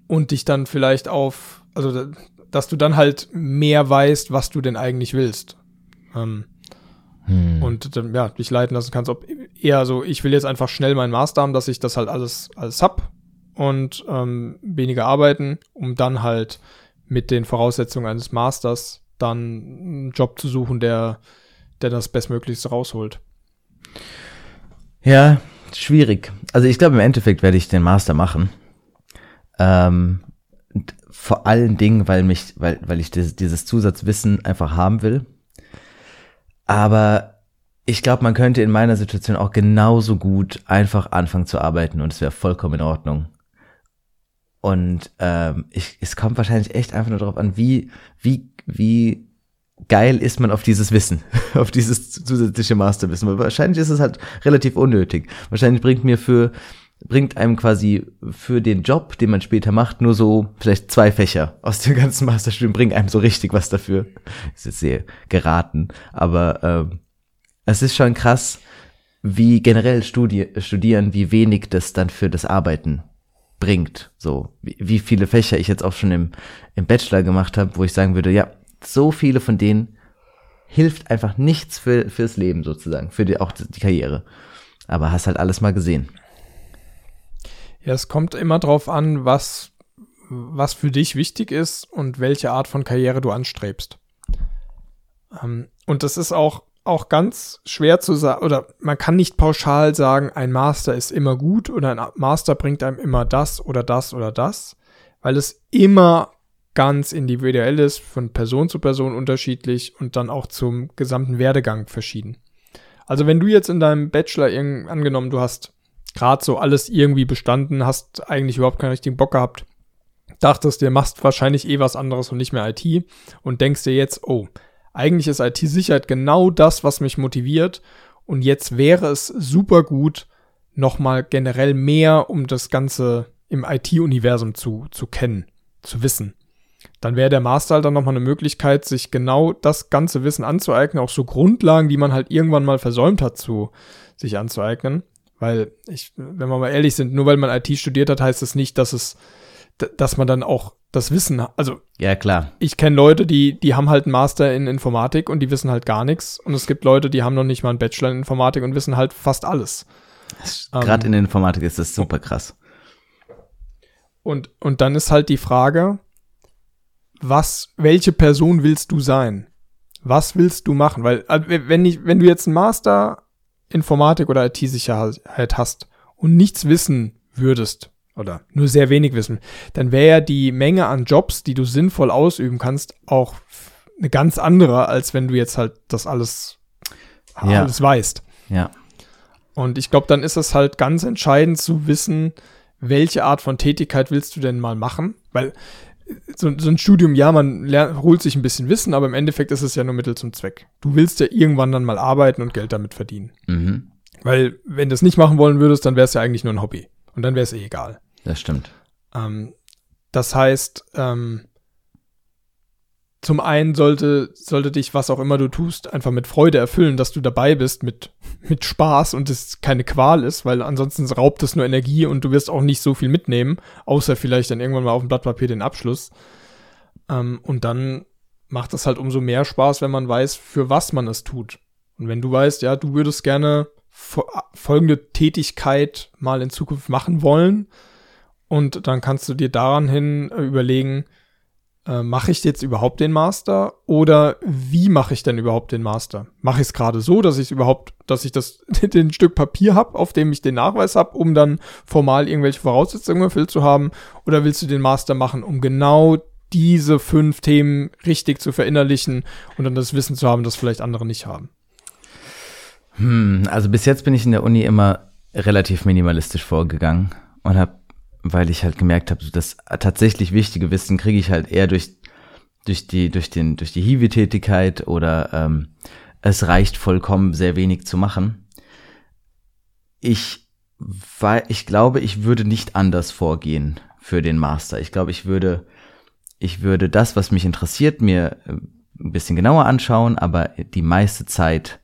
und dich dann vielleicht auf, also da- dass du dann halt mehr weißt, was du denn eigentlich willst. Ähm, Hm. und dann, ja, dich leiten lassen kannst, ob eher so, ich will jetzt einfach schnell meinen Master haben, dass ich das halt alles, alles hab und ähm, weniger arbeiten, um dann halt mit den Voraussetzungen eines Masters dann einen Job zu suchen, der, der das Bestmöglichste rausholt. Ja, schwierig. Also ich glaube, im Endeffekt werde ich den Master machen. Ähm, vor allen Dingen, weil mich, weil, weil ich dieses, dieses Zusatzwissen einfach haben will. Aber ich glaube, man könnte in meiner Situation auch genauso gut einfach anfangen zu arbeiten und es wäre vollkommen in Ordnung. Und ähm, ich, es kommt wahrscheinlich echt einfach nur darauf an, wie, wie, wie geil ist man auf dieses Wissen, auf dieses zusätzliche Masterwissen. Weil wahrscheinlich ist es halt relativ unnötig. Wahrscheinlich bringt mir für, bringt einem quasi für den Job, den man später macht, nur so vielleicht zwei Fächer aus dem ganzen Masterstudium bringen einem so richtig was dafür. Ist sehr geraten, aber ähm, es ist schon krass, wie generell Studi studieren, wie wenig das dann für das Arbeiten bringt. So, wie, wie viele Fächer ich jetzt auch schon im, im Bachelor gemacht habe, wo ich sagen würde, ja, so viele von denen hilft einfach nichts für, fürs Leben sozusagen, für die, auch die Karriere. Aber hast halt alles mal gesehen. Ja, es kommt immer drauf an, was, was für dich wichtig ist und welche Art von Karriere du anstrebst. Ähm, und das ist auch, auch ganz schwer zu sagen, oder man kann nicht pauschal sagen, ein Master ist immer gut oder ein Master bringt einem immer das oder das oder das, weil es immer ganz individuell ist, von Person zu Person unterschiedlich und dann auch zum gesamten Werdegang verschieden. Also wenn du jetzt in deinem Bachelor angenommen, du hast gerade so alles irgendwie bestanden, hast eigentlich überhaupt keinen richtigen Bock gehabt, dachtest dir, machst wahrscheinlich eh was anderes und nicht mehr IT und denkst dir jetzt, oh, eigentlich ist IT-Sicherheit genau das, was mich motiviert und jetzt wäre es super gut, nochmal generell mehr um das Ganze im IT-Universum zu, zu kennen, zu wissen dann wäre der Master halt dann nochmal eine Möglichkeit, sich genau das ganze Wissen anzueignen, auch so Grundlagen, die man halt irgendwann mal versäumt hat, zu sich anzueignen. Weil ich, wenn wir mal ehrlich sind, nur weil man IT studiert hat, heißt es das nicht, dass es, dass man dann auch das Wissen, also ja klar. Ich kenne Leute, die, die haben halt einen Master in Informatik und die wissen halt gar nichts. Und es gibt Leute, die haben noch nicht mal einen Bachelor in Informatik und wissen halt fast alles. Gerade ähm, in der Informatik ist das super krass. Und, und dann ist halt die Frage, was, welche Person willst du sein? Was willst du machen? Weil, äh, wenn ich, wenn du jetzt einen Master Informatik oder IT-Sicherheit hast und nichts wissen würdest, oder nur sehr wenig wissen, dann wäre ja die Menge an Jobs, die du sinnvoll ausüben kannst, auch eine ganz andere, als wenn du jetzt halt das alles, ja. alles weißt. Ja. Und ich glaube, dann ist es halt ganz entscheidend zu wissen, welche Art von Tätigkeit willst du denn mal machen? Weil so, so ein Studium, ja, man lernt, holt sich ein bisschen Wissen, aber im Endeffekt ist es ja nur Mittel zum Zweck. Du willst ja irgendwann dann mal arbeiten und Geld damit verdienen. Mhm. Weil, wenn du es nicht machen wollen würdest, dann wäre es ja eigentlich nur ein Hobby. Und dann wäre es eh egal. Das stimmt. Ähm, das heißt, ähm, zum einen sollte, sollte dich, was auch immer du tust, einfach mit Freude erfüllen, dass du dabei bist, mit, mit Spaß und es keine Qual ist, weil ansonsten raubt es nur Energie und du wirst auch nicht so viel mitnehmen, außer vielleicht dann irgendwann mal auf dem Blatt Papier den Abschluss. Ähm, und dann macht es halt umso mehr Spaß, wenn man weiß, für was man es tut. Und wenn du weißt, ja, du würdest gerne folgende Tätigkeit mal in Zukunft machen wollen, und dann kannst du dir daran hin äh, überlegen, äh, mache ich jetzt überhaupt den Master oder wie mache ich denn überhaupt den Master? Mache ich es gerade so, dass ich überhaupt, dass ich das den Stück Papier habe, auf dem ich den Nachweis habe, um dann formal irgendwelche Voraussetzungen erfüllt zu haben? Oder willst du den Master machen, um genau diese fünf Themen richtig zu verinnerlichen und dann das Wissen zu haben, das vielleicht andere nicht haben? Hm, also bis jetzt bin ich in der Uni immer relativ minimalistisch vorgegangen und habe weil ich halt gemerkt habe, so das tatsächlich wichtige Wissen kriege ich halt eher durch durch die durch den durch die Hiwi-Tätigkeit oder ähm, es reicht vollkommen sehr wenig zu machen. Ich weil ich glaube, ich würde nicht anders vorgehen für den Master. Ich glaube, ich würde ich würde das, was mich interessiert, mir äh, ein bisschen genauer anschauen, aber die meiste Zeit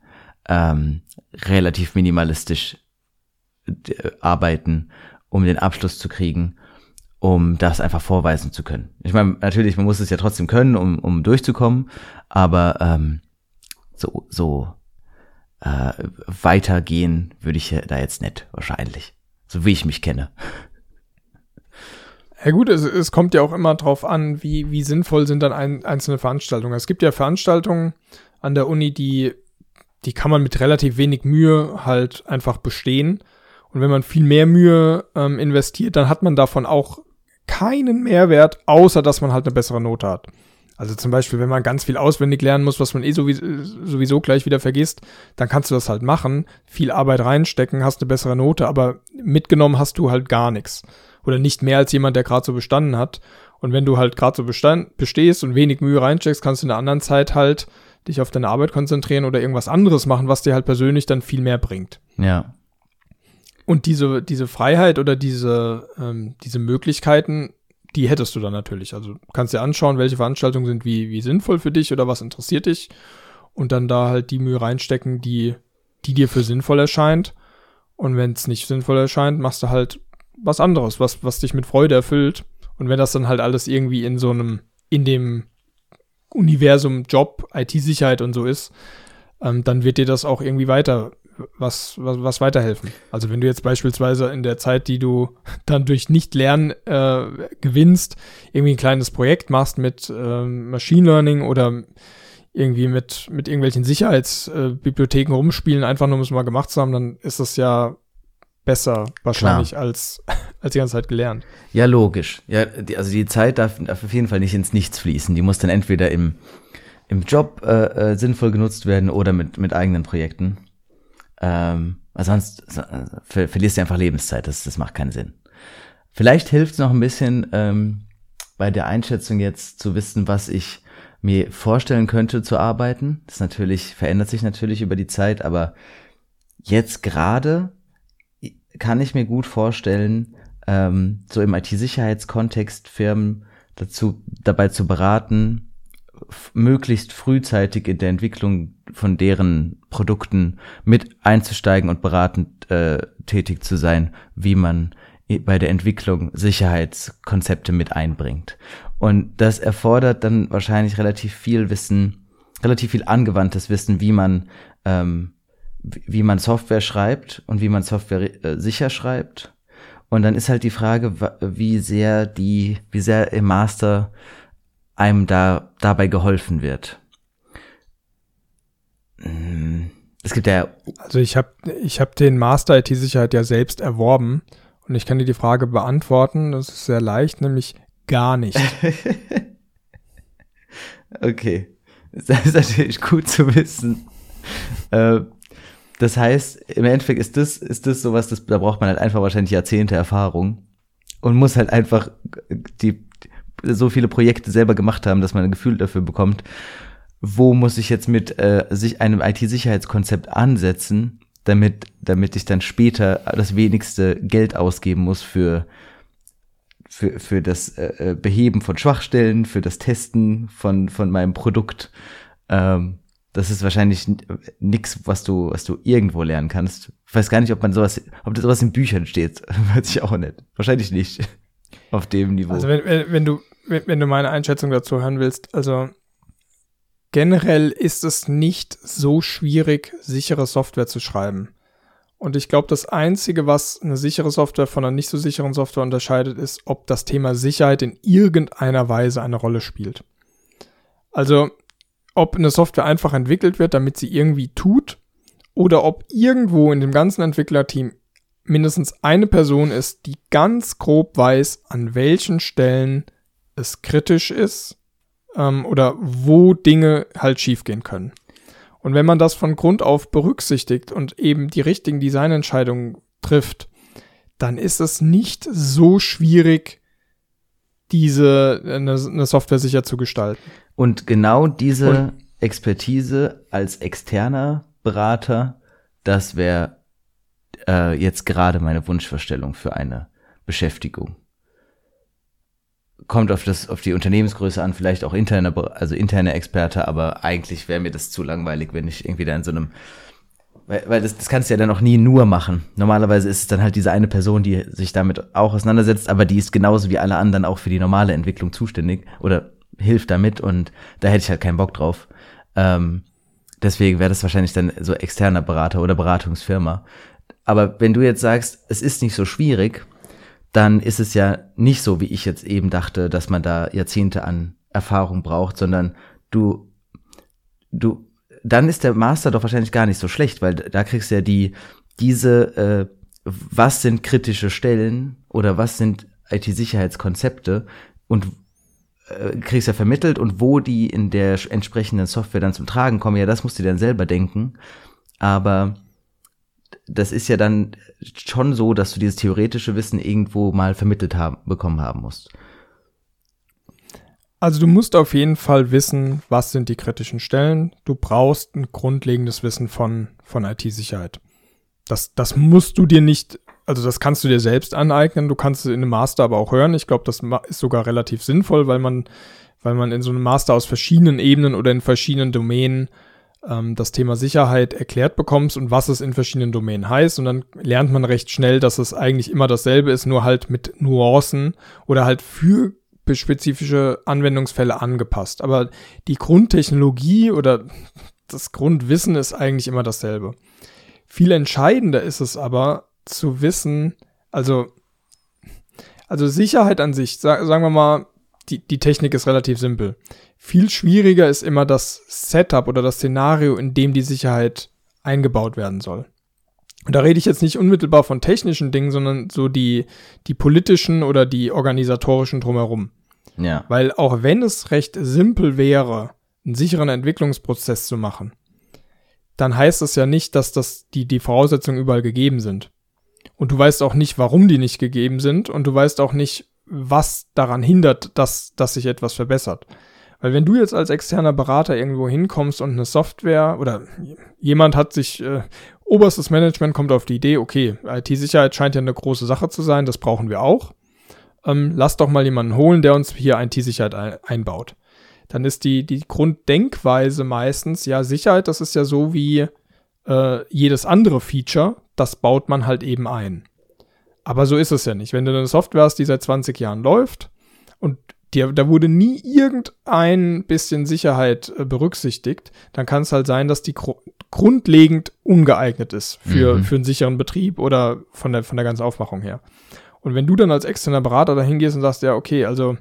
ähm, relativ minimalistisch äh, arbeiten um den Abschluss zu kriegen, um das einfach vorweisen zu können. Ich meine, natürlich, man muss es ja trotzdem können, um, um durchzukommen, aber ähm, so, so äh, weitergehen würde ich da jetzt nicht, wahrscheinlich. So wie ich mich kenne. Ja gut, es, es kommt ja auch immer drauf an, wie, wie sinnvoll sind dann ein, einzelne Veranstaltungen. Es gibt ja Veranstaltungen an der Uni, die, die kann man mit relativ wenig Mühe halt einfach bestehen. Und wenn man viel mehr Mühe ähm, investiert, dann hat man davon auch keinen Mehrwert, außer dass man halt eine bessere Note hat. Also zum Beispiel, wenn man ganz viel auswendig lernen muss, was man eh sowieso, sowieso gleich wieder vergisst, dann kannst du das halt machen, viel Arbeit reinstecken, hast eine bessere Note, aber mitgenommen hast du halt gar nichts. Oder nicht mehr als jemand, der gerade so bestanden hat. Und wenn du halt gerade so bestand, bestehst und wenig Mühe reinsteckst, kannst du in der anderen Zeit halt dich auf deine Arbeit konzentrieren oder irgendwas anderes machen, was dir halt persönlich dann viel mehr bringt. Ja. Und diese, diese Freiheit oder diese, ähm, diese Möglichkeiten, die hättest du dann natürlich. Also kannst dir anschauen, welche Veranstaltungen sind wie, wie sinnvoll für dich oder was interessiert dich und dann da halt die Mühe reinstecken, die, die dir für sinnvoll erscheint. Und wenn es nicht sinnvoll erscheint, machst du halt was anderes, was, was dich mit Freude erfüllt. Und wenn das dann halt alles irgendwie in so einem, in dem Universum Job, IT-Sicherheit und so ist, ähm, dann wird dir das auch irgendwie weiter was, was, was weiterhelfen. Also wenn du jetzt beispielsweise in der Zeit, die du dann durch Nicht-Lernen äh, gewinnst, irgendwie ein kleines Projekt machst mit äh, Machine Learning oder irgendwie mit, mit irgendwelchen Sicherheitsbibliotheken äh, rumspielen, einfach nur um es mal gemacht zu haben, dann ist das ja besser wahrscheinlich als, als die ganze Zeit gelernt. Ja, logisch. Ja, die, also die Zeit darf, darf auf jeden Fall nicht ins Nichts fließen. Die muss dann entweder im, im Job äh, äh, sinnvoll genutzt werden oder mit, mit eigenen Projekten. Ähm, sonst äh, ver verlierst du einfach Lebenszeit. Das, das macht keinen Sinn. Vielleicht hilft es noch ein bisschen ähm, bei der Einschätzung jetzt zu wissen, was ich mir vorstellen könnte zu arbeiten. Das natürlich verändert sich natürlich über die Zeit, aber jetzt gerade kann ich mir gut vorstellen, ähm, so im IT-Sicherheitskontext Firmen dazu dabei zu beraten, möglichst frühzeitig in der Entwicklung von deren Produkten mit einzusteigen und beratend äh, tätig zu sein, wie man bei der Entwicklung Sicherheitskonzepte mit einbringt. Und das erfordert dann wahrscheinlich relativ viel Wissen, relativ viel angewandtes Wissen, wie man ähm, wie man Software schreibt und wie man Software äh, sicher schreibt. Und dann ist halt die Frage, wie sehr die, wie sehr im Master einem da dabei geholfen wird. Hm, es gibt ja. Also ich habe ich hab den Master IT-Sicherheit ja selbst erworben und ich kann dir die Frage beantworten. Das ist sehr leicht, nämlich gar nicht. okay, das ist natürlich gut zu wissen. Äh, das heißt, im Endeffekt ist das, ist das sowas, das, da braucht man halt einfach wahrscheinlich Jahrzehnte Erfahrung und muss halt einfach die, so viele Projekte selber gemacht haben, dass man ein Gefühl dafür bekommt, wo muss ich jetzt mit äh, sich einem IT-Sicherheitskonzept ansetzen, damit, damit ich dann später das wenigste Geld ausgeben muss für, für, für das äh, äh Beheben von Schwachstellen, für das Testen von, von meinem Produkt. Ähm, das ist wahrscheinlich nix, was du, was du irgendwo lernen kannst. Ich weiß gar nicht, ob man sowas, ob das sowas in Büchern steht. Weiß ich auch nicht. Wahrscheinlich nicht. Auf dem Niveau. Also wenn, wenn, wenn du, wenn, wenn du meine Einschätzung dazu hören willst, also generell ist es nicht so schwierig, sichere Software zu schreiben. Und ich glaube, das Einzige, was eine sichere Software von einer nicht so sicheren Software unterscheidet, ist, ob das Thema Sicherheit in irgendeiner Weise eine Rolle spielt. Also ob eine Software einfach entwickelt wird, damit sie irgendwie tut, oder ob irgendwo in dem ganzen Entwicklerteam mindestens eine Person ist, die ganz grob weiß, an welchen Stellen es kritisch ist ähm, oder wo Dinge halt schiefgehen können. Und wenn man das von Grund auf berücksichtigt und eben die richtigen Designentscheidungen trifft, dann ist es nicht so schwierig, diese eine, eine Software sicher zu gestalten. Und genau diese Und Expertise als externer Berater, das wäre äh, jetzt gerade meine Wunschvorstellung für eine Beschäftigung. Kommt auf das, auf die Unternehmensgröße an, vielleicht auch interne, also interne Experte, aber eigentlich wäre mir das zu langweilig, wenn ich irgendwie da in so einem weil, weil das, das kannst du ja dann auch nie nur machen. Normalerweise ist es dann halt diese eine Person, die sich damit auch auseinandersetzt, aber die ist genauso wie alle anderen auch für die normale Entwicklung zuständig oder hilft damit und da hätte ich halt keinen Bock drauf. Ähm, deswegen wäre das wahrscheinlich dann so externer Berater oder Beratungsfirma. Aber wenn du jetzt sagst, es ist nicht so schwierig, dann ist es ja nicht so, wie ich jetzt eben dachte, dass man da Jahrzehnte an Erfahrung braucht, sondern du, du, dann ist der Master doch wahrscheinlich gar nicht so schlecht, weil da kriegst du ja die, diese, äh, was sind kritische Stellen oder was sind IT-Sicherheitskonzepte und äh, kriegst ja vermittelt und wo die in der entsprechenden Software dann zum Tragen kommen, ja, das musst du dann selber denken. Aber das ist ja dann schon so, dass du dieses theoretische Wissen irgendwo mal vermittelt haben, bekommen haben musst. Also du musst auf jeden Fall wissen, was sind die kritischen Stellen. Du brauchst ein grundlegendes Wissen von, von IT-Sicherheit. Das, das musst du dir nicht also das kannst du dir selbst aneignen, du kannst es in einem Master aber auch hören. Ich glaube, das ist sogar relativ sinnvoll, weil man, weil man in so einem Master aus verschiedenen Ebenen oder in verschiedenen Domänen ähm, das Thema Sicherheit erklärt bekommst und was es in verschiedenen Domänen heißt. Und dann lernt man recht schnell, dass es eigentlich immer dasselbe ist, nur halt mit Nuancen oder halt für spezifische Anwendungsfälle angepasst. Aber die Grundtechnologie oder das Grundwissen ist eigentlich immer dasselbe. Viel entscheidender ist es aber, zu wissen, also, also Sicherheit an sich, sag, sagen wir mal, die, die Technik ist relativ simpel. Viel schwieriger ist immer das Setup oder das Szenario, in dem die Sicherheit eingebaut werden soll. Und da rede ich jetzt nicht unmittelbar von technischen Dingen, sondern so die, die politischen oder die organisatorischen drumherum. Ja. Weil auch wenn es recht simpel wäre, einen sicheren Entwicklungsprozess zu machen, dann heißt das ja nicht, dass das die, die Voraussetzungen überall gegeben sind. Und du weißt auch nicht, warum die nicht gegeben sind und du weißt auch nicht, was daran hindert, dass, dass sich etwas verbessert. Weil wenn du jetzt als externer Berater irgendwo hinkommst und eine Software oder jemand hat sich, äh, oberstes Management kommt auf die Idee, okay, IT-Sicherheit scheint ja eine große Sache zu sein, das brauchen wir auch. Ähm, lass doch mal jemanden holen, der uns hier IT-Sicherheit ein einbaut. Dann ist die, die Grunddenkweise meistens, ja, Sicherheit, das ist ja so wie äh, jedes andere Feature, das baut man halt eben ein. Aber so ist es ja nicht. Wenn du eine Software hast, die seit 20 Jahren läuft und die, da wurde nie irgendein bisschen Sicherheit äh, berücksichtigt, dann kann es halt sein, dass die gru grundlegend ungeeignet ist für, mhm. für einen sicheren Betrieb oder von der, von der ganzen Aufmachung her. Und wenn du dann als externer Berater da hingehst und sagst, ja, okay, also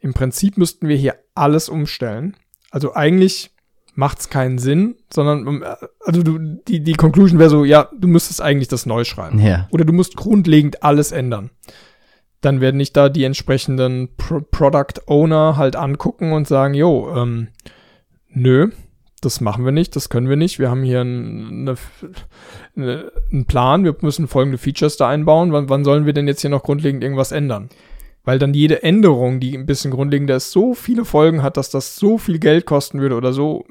im Prinzip müssten wir hier alles umstellen. Also eigentlich macht es keinen Sinn, sondern äh, also du, die, die Conclusion wäre so, ja, du müsstest eigentlich das neu schreiben. Ja. Oder du musst grundlegend alles ändern dann werden nicht da die entsprechenden Pro Product Owner halt angucken und sagen, jo, ähm, nö, das machen wir nicht, das können wir nicht. Wir haben hier eine, eine, einen Plan, wir müssen folgende Features da einbauen. Wann, wann sollen wir denn jetzt hier noch grundlegend irgendwas ändern? Weil dann jede Änderung, die ein bisschen grundlegender ist, so viele Folgen hat, dass das so viel Geld kosten würde oder so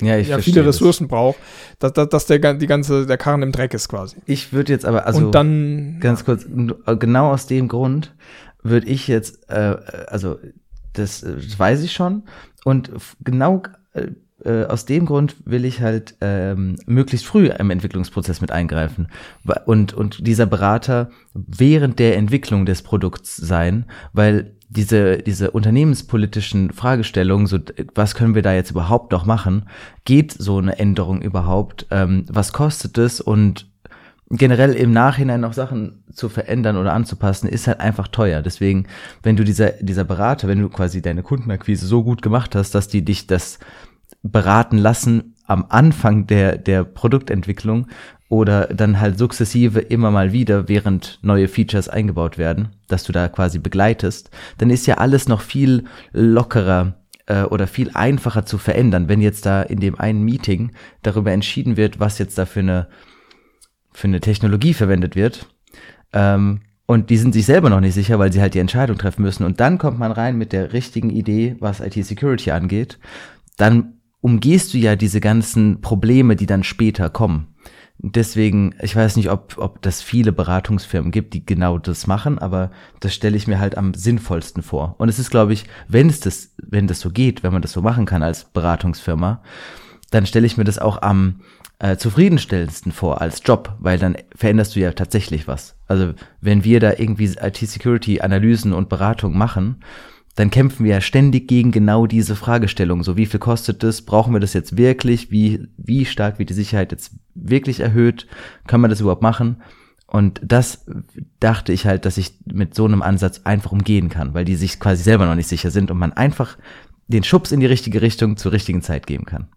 ja, ja viele Ressourcen das. braucht, dass, dass, dass der, die ganze, der Karren im Dreck ist quasi. Ich würde jetzt aber, also Und dann, ganz kurz, genau aus dem Grund würde ich jetzt, äh, also das, das weiß ich schon. Und genau äh, äh, aus dem Grund will ich halt ähm, möglichst früh im Entwicklungsprozess mit eingreifen. Und und dieser Berater während der Entwicklung des Produkts sein, weil diese, diese unternehmenspolitischen Fragestellungen, so was können wir da jetzt überhaupt noch machen, geht so eine Änderung überhaupt, ähm, was kostet es? Und generell im Nachhinein noch Sachen zu verändern oder anzupassen, ist halt einfach teuer. Deswegen, wenn du dieser, dieser Berater, wenn du quasi deine Kundenakquise so gut gemacht hast, dass die dich das beraten lassen am Anfang der, der Produktentwicklung oder dann halt sukzessive immer mal wieder, während neue Features eingebaut werden, dass du da quasi begleitest, dann ist ja alles noch viel lockerer äh, oder viel einfacher zu verändern, wenn jetzt da in dem einen Meeting darüber entschieden wird, was jetzt da für eine, für eine Technologie verwendet wird. Ähm, und die sind sich selber noch nicht sicher, weil sie halt die Entscheidung treffen müssen. Und dann kommt man rein mit der richtigen Idee, was IT-Security angeht. Dann umgehst du ja diese ganzen Probleme, die dann später kommen. Deswegen, ich weiß nicht, ob, ob das viele Beratungsfirmen gibt, die genau das machen, aber das stelle ich mir halt am sinnvollsten vor. Und es ist, glaube ich, wenn es das, wenn das so geht, wenn man das so machen kann als Beratungsfirma, dann stelle ich mir das auch am äh, zufriedenstellendsten vor als Job, weil dann veränderst du ja tatsächlich was. Also wenn wir da irgendwie IT-Security-Analysen und Beratung machen, dann kämpfen wir ja ständig gegen genau diese Fragestellung. So, wie viel kostet das? Brauchen wir das jetzt wirklich? Wie, wie stark wird die Sicherheit jetzt wirklich erhöht? Kann man das überhaupt machen? Und das dachte ich halt, dass ich mit so einem Ansatz einfach umgehen kann, weil die sich quasi selber noch nicht sicher sind und man einfach den Schubs in die richtige Richtung zur richtigen Zeit geben kann.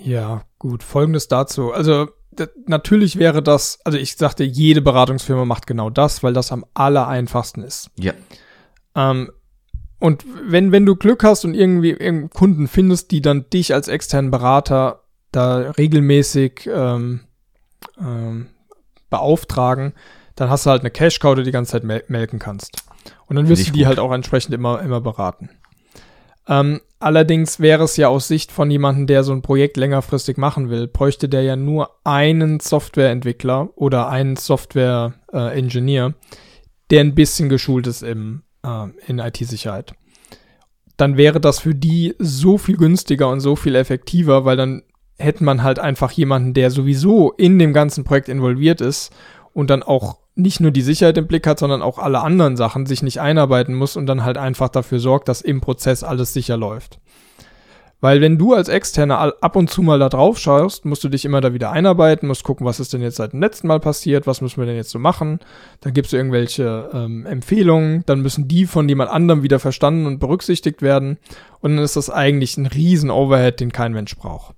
Ja, gut. Folgendes dazu. Also, natürlich wäre das, also ich sagte, jede Beratungsfirma macht genau das, weil das am aller einfachsten ist. Ja. Ähm, und wenn, wenn du Glück hast und irgendwie, Kunden findest, die dann dich als externen Berater da regelmäßig ähm, ähm, beauftragen, dann hast du halt eine Cash-Cow, die die ganze Zeit mel melken kannst. Und dann wirst du die gut. halt auch entsprechend immer, immer beraten. Ähm, allerdings wäre es ja aus Sicht von jemandem, der so ein Projekt längerfristig machen will, bräuchte der ja nur einen Softwareentwickler oder einen Software-Engineer, äh, der ein bisschen geschult ist im, äh, in IT-Sicherheit. Dann wäre das für die so viel günstiger und so viel effektiver, weil dann hätte man halt einfach jemanden, der sowieso in dem ganzen Projekt involviert ist und dann auch nicht nur die Sicherheit im Blick hat, sondern auch alle anderen Sachen sich nicht einarbeiten muss und dann halt einfach dafür sorgt, dass im Prozess alles sicher läuft. Weil wenn du als Externer ab und zu mal da drauf schaust, musst du dich immer da wieder einarbeiten, musst gucken, was ist denn jetzt seit dem letzten Mal passiert, was müssen wir denn jetzt so machen. Dann gibst du irgendwelche ähm, Empfehlungen, dann müssen die von jemand anderem wieder verstanden und berücksichtigt werden. Und dann ist das eigentlich ein riesen Overhead, den kein Mensch braucht.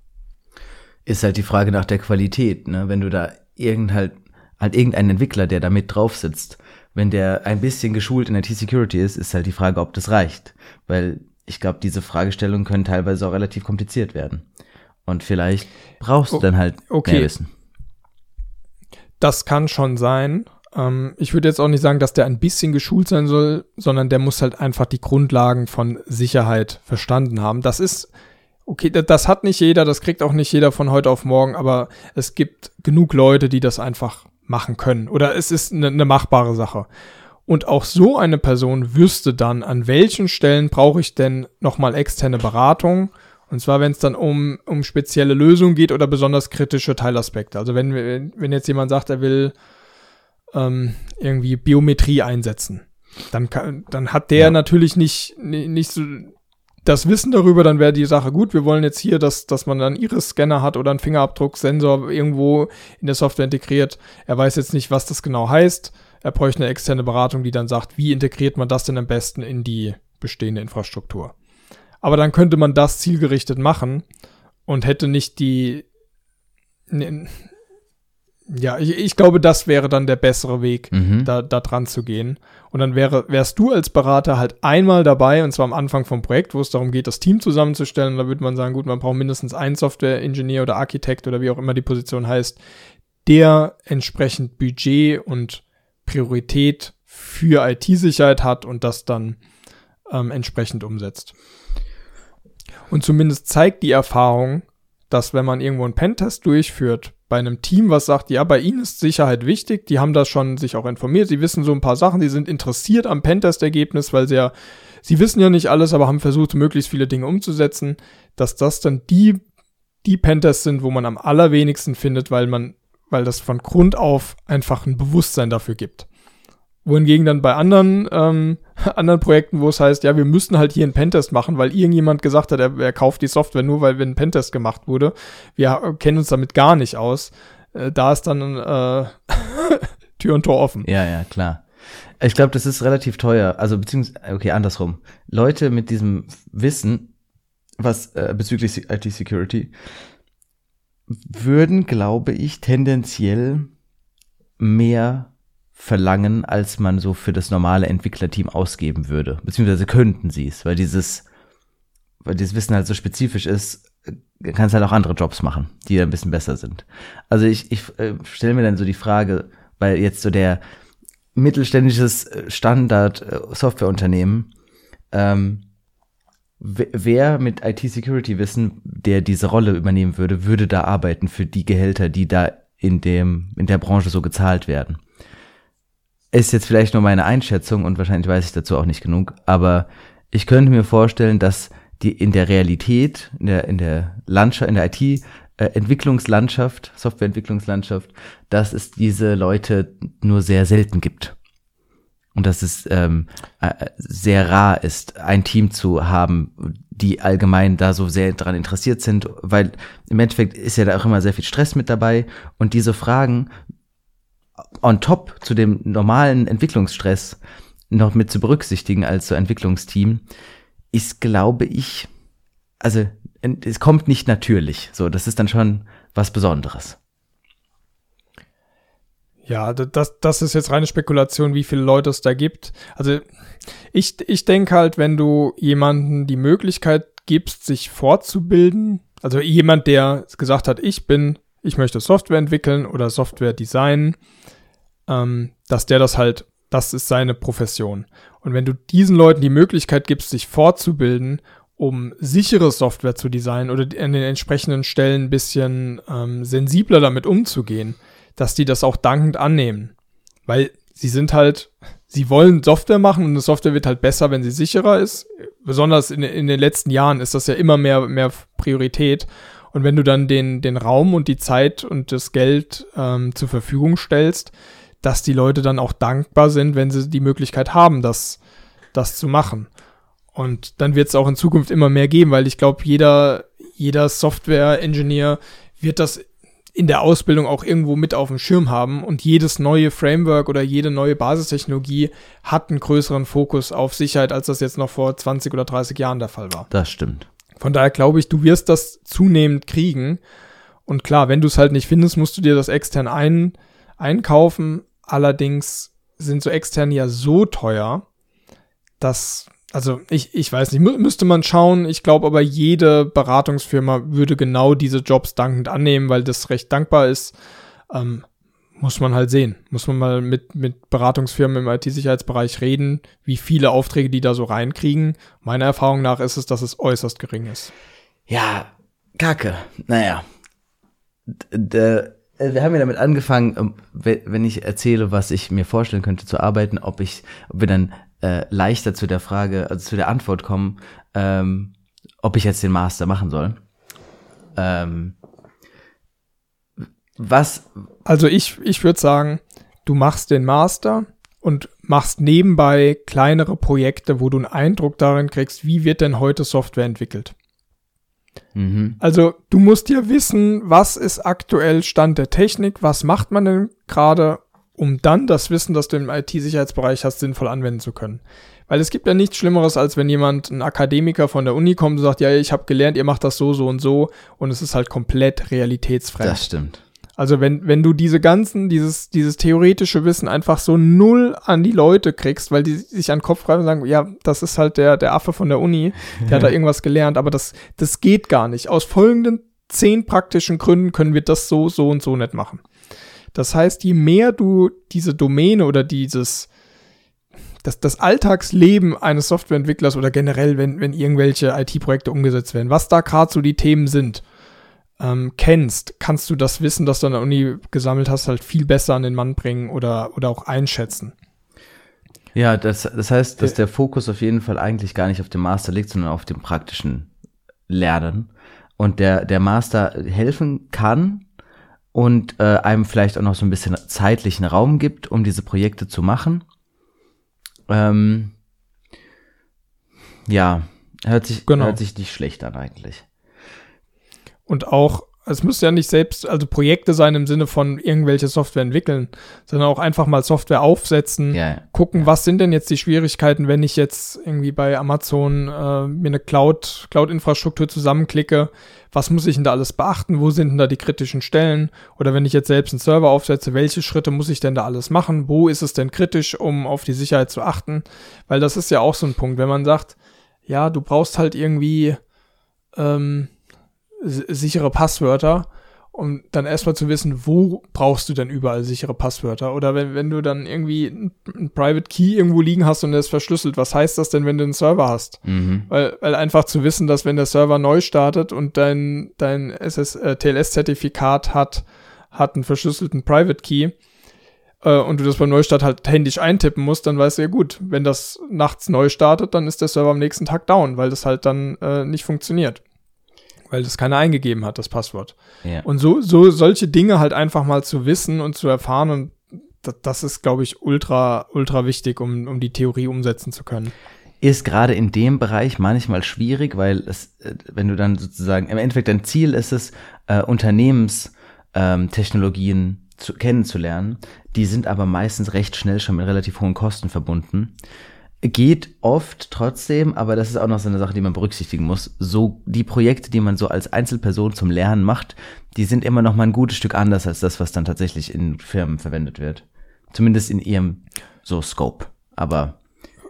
Ist halt die Frage nach der Qualität, ne? Wenn du da irgend halt, halt irgendeinen Entwickler, der da mit drauf sitzt, wenn der ein bisschen geschult in IT-Security ist, ist halt die Frage, ob das reicht. Weil ich glaube, diese Fragestellungen können teilweise auch relativ kompliziert werden. Und vielleicht brauchst du dann halt okay. mehr Wissen. Das kann schon sein. Ähm, ich würde jetzt auch nicht sagen, dass der ein bisschen geschult sein soll, sondern der muss halt einfach die Grundlagen von Sicherheit verstanden haben. Das ist, okay, das hat nicht jeder, das kriegt auch nicht jeder von heute auf morgen, aber es gibt genug Leute, die das einfach machen können. Oder es ist eine, eine machbare Sache. Und auch so eine Person wüsste dann, an welchen Stellen brauche ich denn nochmal externe Beratung. Und zwar, wenn es dann um, um spezielle Lösungen geht oder besonders kritische Teilaspekte. Also wenn, wenn jetzt jemand sagt, er will ähm, irgendwie Biometrie einsetzen, dann, kann, dann hat der ja. natürlich nicht, nicht so das Wissen darüber, dann wäre die Sache gut. Wir wollen jetzt hier, dass, dass man dann Iris-Scanner hat oder einen Fingerabdrucksensor irgendwo in der Software integriert. Er weiß jetzt nicht, was das genau heißt er bräuchte eine externe Beratung, die dann sagt, wie integriert man das denn am besten in die bestehende Infrastruktur. Aber dann könnte man das zielgerichtet machen und hätte nicht die. Ne, ja, ich, ich glaube, das wäre dann der bessere Weg, mhm. da, da dran zu gehen. Und dann wäre, wärst du als Berater halt einmal dabei, und zwar am Anfang vom Projekt, wo es darum geht, das Team zusammenzustellen. Da würde man sagen, gut, man braucht mindestens einen Software-Ingenieur oder Architekt oder wie auch immer die Position heißt, der entsprechend Budget und Priorität für IT-Sicherheit hat und das dann ähm, entsprechend umsetzt. Und zumindest zeigt die Erfahrung, dass wenn man irgendwo einen Pentest durchführt, bei einem Team, was sagt, ja, bei ihnen ist Sicherheit wichtig, die haben das schon sich auch informiert, sie wissen so ein paar Sachen, die sind interessiert am Pentest-Ergebnis, weil sie ja, sie wissen ja nicht alles, aber haben versucht, möglichst viele Dinge umzusetzen, dass das dann die, die Pentests sind, wo man am allerwenigsten findet, weil man weil das von Grund auf einfach ein Bewusstsein dafür gibt. Wohingegen dann bei anderen, ähm, anderen Projekten, wo es heißt, ja, wir müssen halt hier einen Pentest machen, weil irgendjemand gesagt hat, er, er kauft die Software nur, weil wenn ein Pentest gemacht wurde. Wir kennen uns damit gar nicht aus. Äh, da ist dann äh, Tür und Tor offen. Ja, ja, klar. Ich glaube, das ist relativ teuer. Also beziehungsweise, okay, andersrum. Leute mit diesem Wissen, was äh, bezüglich IT-Security, würden, glaube ich, tendenziell mehr verlangen, als man so für das normale Entwicklerteam ausgeben würde. Beziehungsweise könnten sie es, weil dieses, weil dieses Wissen halt so spezifisch ist, kannst halt auch andere Jobs machen, die ein bisschen besser sind. Also ich, ich äh, stelle mir dann so die Frage, weil jetzt so der mittelständisches Standard-Softwareunternehmen äh, ähm, wer mit IT-Security-Wissen, der diese Rolle übernehmen würde, würde da arbeiten für die Gehälter, die da in dem, in der Branche so gezahlt werden. Ist jetzt vielleicht nur meine Einschätzung und wahrscheinlich weiß ich dazu auch nicht genug, aber ich könnte mir vorstellen, dass die in der Realität, in der, in der Landschaft, in der IT, äh, Entwicklungslandschaft, Softwareentwicklungslandschaft, dass es diese Leute nur sehr selten gibt und dass es ähm, äh, sehr rar ist, ein Team zu haben, die allgemein da so sehr daran interessiert sind, weil im Endeffekt ist ja da auch immer sehr viel Stress mit dabei und diese Fragen on top zu dem normalen Entwicklungsstress noch mit zu berücksichtigen als so Entwicklungsteam, ist, glaube ich, also es kommt nicht natürlich. So, das ist dann schon was Besonderes. Ja, das, das ist jetzt reine Spekulation, wie viele Leute es da gibt. Also ich, ich denke halt, wenn du jemanden die Möglichkeit gibst, sich fortzubilden, also jemand, der gesagt hat, ich bin, ich möchte Software entwickeln oder Software designen, ähm, dass der das halt, das ist seine Profession. Und wenn du diesen Leuten die Möglichkeit gibst, sich fortzubilden, um sichere Software zu designen oder an den entsprechenden Stellen ein bisschen ähm, sensibler damit umzugehen, dass die das auch dankend annehmen. Weil sie sind halt, sie wollen Software machen und eine Software wird halt besser, wenn sie sicherer ist. Besonders in, in den letzten Jahren ist das ja immer mehr, mehr Priorität. Und wenn du dann den, den Raum und die Zeit und das Geld ähm, zur Verfügung stellst, dass die Leute dann auch dankbar sind, wenn sie die Möglichkeit haben, das, das zu machen. Und dann wird es auch in Zukunft immer mehr geben, weil ich glaube, jeder, jeder Software-Engineer wird das in der Ausbildung auch irgendwo mit auf dem Schirm haben und jedes neue Framework oder jede neue Basistechnologie hat einen größeren Fokus auf Sicherheit, als das jetzt noch vor 20 oder 30 Jahren der Fall war. Das stimmt. Von daher glaube ich, du wirst das zunehmend kriegen. Und klar, wenn du es halt nicht findest, musst du dir das extern ein, einkaufen. Allerdings sind so externe ja so teuer, dass also ich, ich weiß nicht, mü müsste man schauen. Ich glaube aber, jede Beratungsfirma würde genau diese Jobs dankend annehmen, weil das recht dankbar ist. Ähm, muss man halt sehen. Muss man mal mit, mit Beratungsfirmen im IT-Sicherheitsbereich reden, wie viele Aufträge die da so reinkriegen. Meiner Erfahrung nach ist es, dass es äußerst gering ist. Ja, kacke. Naja. D wir haben ja damit angefangen, ähm, wenn ich erzähle, was ich mir vorstellen könnte zu arbeiten, ob ich, ob wir dann äh, leichter zu der Frage, also zu der Antwort kommen, ähm, ob ich jetzt den Master machen soll. Ähm, was? Also ich, ich würde sagen, du machst den Master und machst nebenbei kleinere Projekte, wo du einen Eindruck darin kriegst, wie wird denn heute Software entwickelt. Mhm. Also du musst ja wissen, was ist aktuell Stand der Technik, was macht man denn gerade um dann das Wissen, das du im IT-Sicherheitsbereich hast, sinnvoll anwenden zu können. Weil es gibt ja nichts Schlimmeres, als wenn jemand, ein Akademiker von der Uni kommt und sagt, ja, ich habe gelernt, ihr macht das so, so und so und es ist halt komplett realitätsfremd. Das stimmt. Also wenn, wenn du diese ganzen, dieses, dieses theoretische Wissen einfach so null an die Leute kriegst, weil die sich an den Kopf greifen und sagen, ja, das ist halt der, der Affe von der Uni, der hat da irgendwas gelernt, aber das, das geht gar nicht. Aus folgenden zehn praktischen Gründen können wir das so, so und so nicht machen. Das heißt, je mehr du diese Domäne oder dieses, das, das Alltagsleben eines Softwareentwicklers oder generell, wenn, wenn irgendwelche IT-Projekte umgesetzt werden, was da gerade so die Themen sind, ähm, kennst, kannst du das Wissen, das du an der Uni gesammelt hast, halt viel besser an den Mann bringen oder, oder auch einschätzen. Ja, das, das heißt, dass der Fokus auf jeden Fall eigentlich gar nicht auf dem Master liegt, sondern auf dem praktischen Lernen. Und der, der Master helfen kann, und äh, einem vielleicht auch noch so ein bisschen zeitlichen Raum gibt, um diese Projekte zu machen. Ähm, ja, hört sich, genau. hört sich nicht schlecht an eigentlich. Und auch es müsste ja nicht selbst, also Projekte sein im Sinne von irgendwelche Software entwickeln, sondern auch einfach mal Software aufsetzen, ja, ja. gucken, was sind denn jetzt die Schwierigkeiten, wenn ich jetzt irgendwie bei Amazon äh, mir eine Cloud, Cloud-Infrastruktur zusammenklicke, was muss ich denn da alles beachten, wo sind denn da die kritischen Stellen? Oder wenn ich jetzt selbst einen Server aufsetze, welche Schritte muss ich denn da alles machen, wo ist es denn kritisch, um auf die Sicherheit zu achten, weil das ist ja auch so ein Punkt, wenn man sagt, ja, du brauchst halt irgendwie ähm, sichere Passwörter, um dann erstmal zu wissen, wo brauchst du denn überall sichere Passwörter? Oder wenn, wenn du dann irgendwie ein, Private Key irgendwo liegen hast und der ist verschlüsselt, was heißt das denn, wenn du einen Server hast? Mhm. Weil, weil einfach zu wissen, dass wenn der Server neu startet und dein, dein SS, äh, TLS-Zertifikat hat, hat einen verschlüsselten Private Key, äh, und du das beim Neustart halt händisch eintippen musst, dann weißt du ja gut, wenn das nachts neu startet, dann ist der Server am nächsten Tag down, weil das halt dann äh, nicht funktioniert weil das keiner eingegeben hat, das Passwort. Ja. Und so, so solche Dinge halt einfach mal zu wissen und zu erfahren und das ist, glaube ich, ultra, ultra wichtig, um, um die Theorie umsetzen zu können. Ist gerade in dem Bereich manchmal schwierig, weil es, äh, wenn du dann sozusagen, im Endeffekt dein Ziel ist es, äh, Unternehmenstechnologien ähm, zu, kennenzulernen, die sind aber meistens recht schnell schon mit relativ hohen Kosten verbunden geht oft trotzdem, aber das ist auch noch so eine Sache, die man berücksichtigen muss. So die Projekte, die man so als Einzelperson zum Lernen macht, die sind immer noch mal ein gutes Stück anders als das, was dann tatsächlich in Firmen verwendet wird. Zumindest in ihrem so Scope. Aber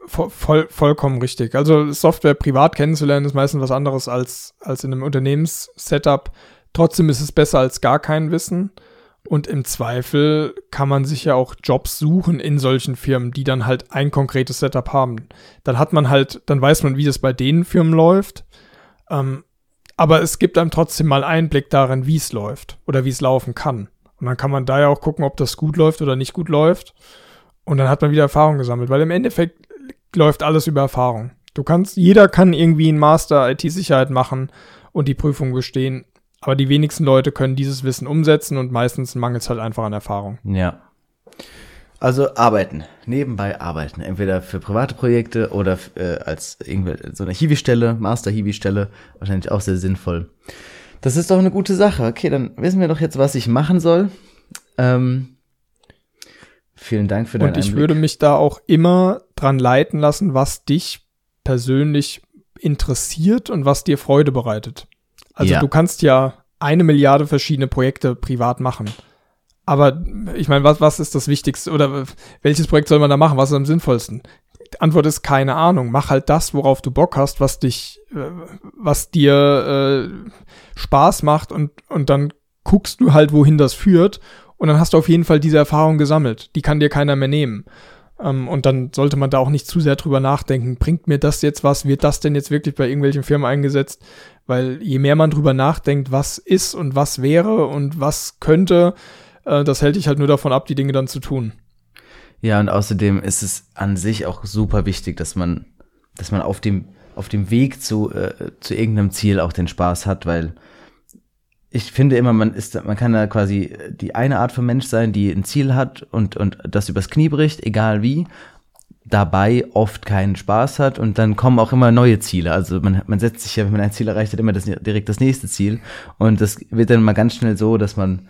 voll, vollkommen richtig. Also Software privat kennenzulernen ist meistens was anderes als als in einem Unternehmenssetup. Trotzdem ist es besser als gar kein Wissen. Und im Zweifel kann man sich ja auch Jobs suchen in solchen Firmen, die dann halt ein konkretes Setup haben. Dann hat man halt, dann weiß man, wie das bei den Firmen läuft. Ähm, aber es gibt einem trotzdem mal Einblick darin, wie es läuft oder wie es laufen kann. Und dann kann man da ja auch gucken, ob das gut läuft oder nicht gut läuft. Und dann hat man wieder Erfahrung gesammelt, weil im Endeffekt läuft alles über Erfahrung. Du kannst, jeder kann irgendwie einen Master IT-Sicherheit machen und die Prüfung bestehen. Aber die wenigsten Leute können dieses Wissen umsetzen und meistens mangelt es halt einfach an Erfahrung. Ja. Also arbeiten, nebenbei arbeiten, entweder für private Projekte oder äh, als irgendwie so eine Hiwi-Stelle, Master-Hiwi-Stelle, wahrscheinlich auch sehr sinnvoll. Das ist doch eine gute Sache. Okay, dann wissen wir doch jetzt, was ich machen soll. Ähm, vielen Dank für deinen Und ich Einblick. würde mich da auch immer dran leiten lassen, was dich persönlich interessiert und was dir Freude bereitet. Also Ja. du kannst ja eine Milliarde verschiedene Projekte privat machen. Aber ich meine, was, was ist das Wichtigste oder welches Projekt soll man da machen? Was ist am sinnvollsten? Die Antwort ist keine Ahnung. Mach halt das, worauf du Bock hast, was dich, äh, was dir äh, Spaß macht und, und dann guckst du halt, wohin das führt. Und dann hast du auf jeden Fall diese Erfahrung gesammelt. Die kann dir keiner mehr nehmen. Ähm, und dann sollte man da auch nicht zu sehr drüber nachdenken. Bringt mir das jetzt was? Wird das denn jetzt wirklich bei irgendwelchen Firmen eingesetzt? Weil je mehr man drüber nachdenkt, was ist und was wäre und was könnte, äh, das hält dich halt nur davon ab, die Dinge dann zu tun. Ja, und außerdem ist es an sich auch super wichtig, dass man, dass man auf dem, auf dem Weg zu, äh, zu irgendeinem Ziel auch den Spaß hat, weil ich finde immer, man ist, man kann da quasi die eine Art von Mensch sein, die ein Ziel hat und, und das übers Knie bricht, egal wie, dabei oft keinen Spaß hat und dann kommen auch immer neue Ziele. Also man, man setzt sich ja, wenn man ein Ziel erreicht hat, immer das, direkt das nächste Ziel und das wird dann mal ganz schnell so, dass man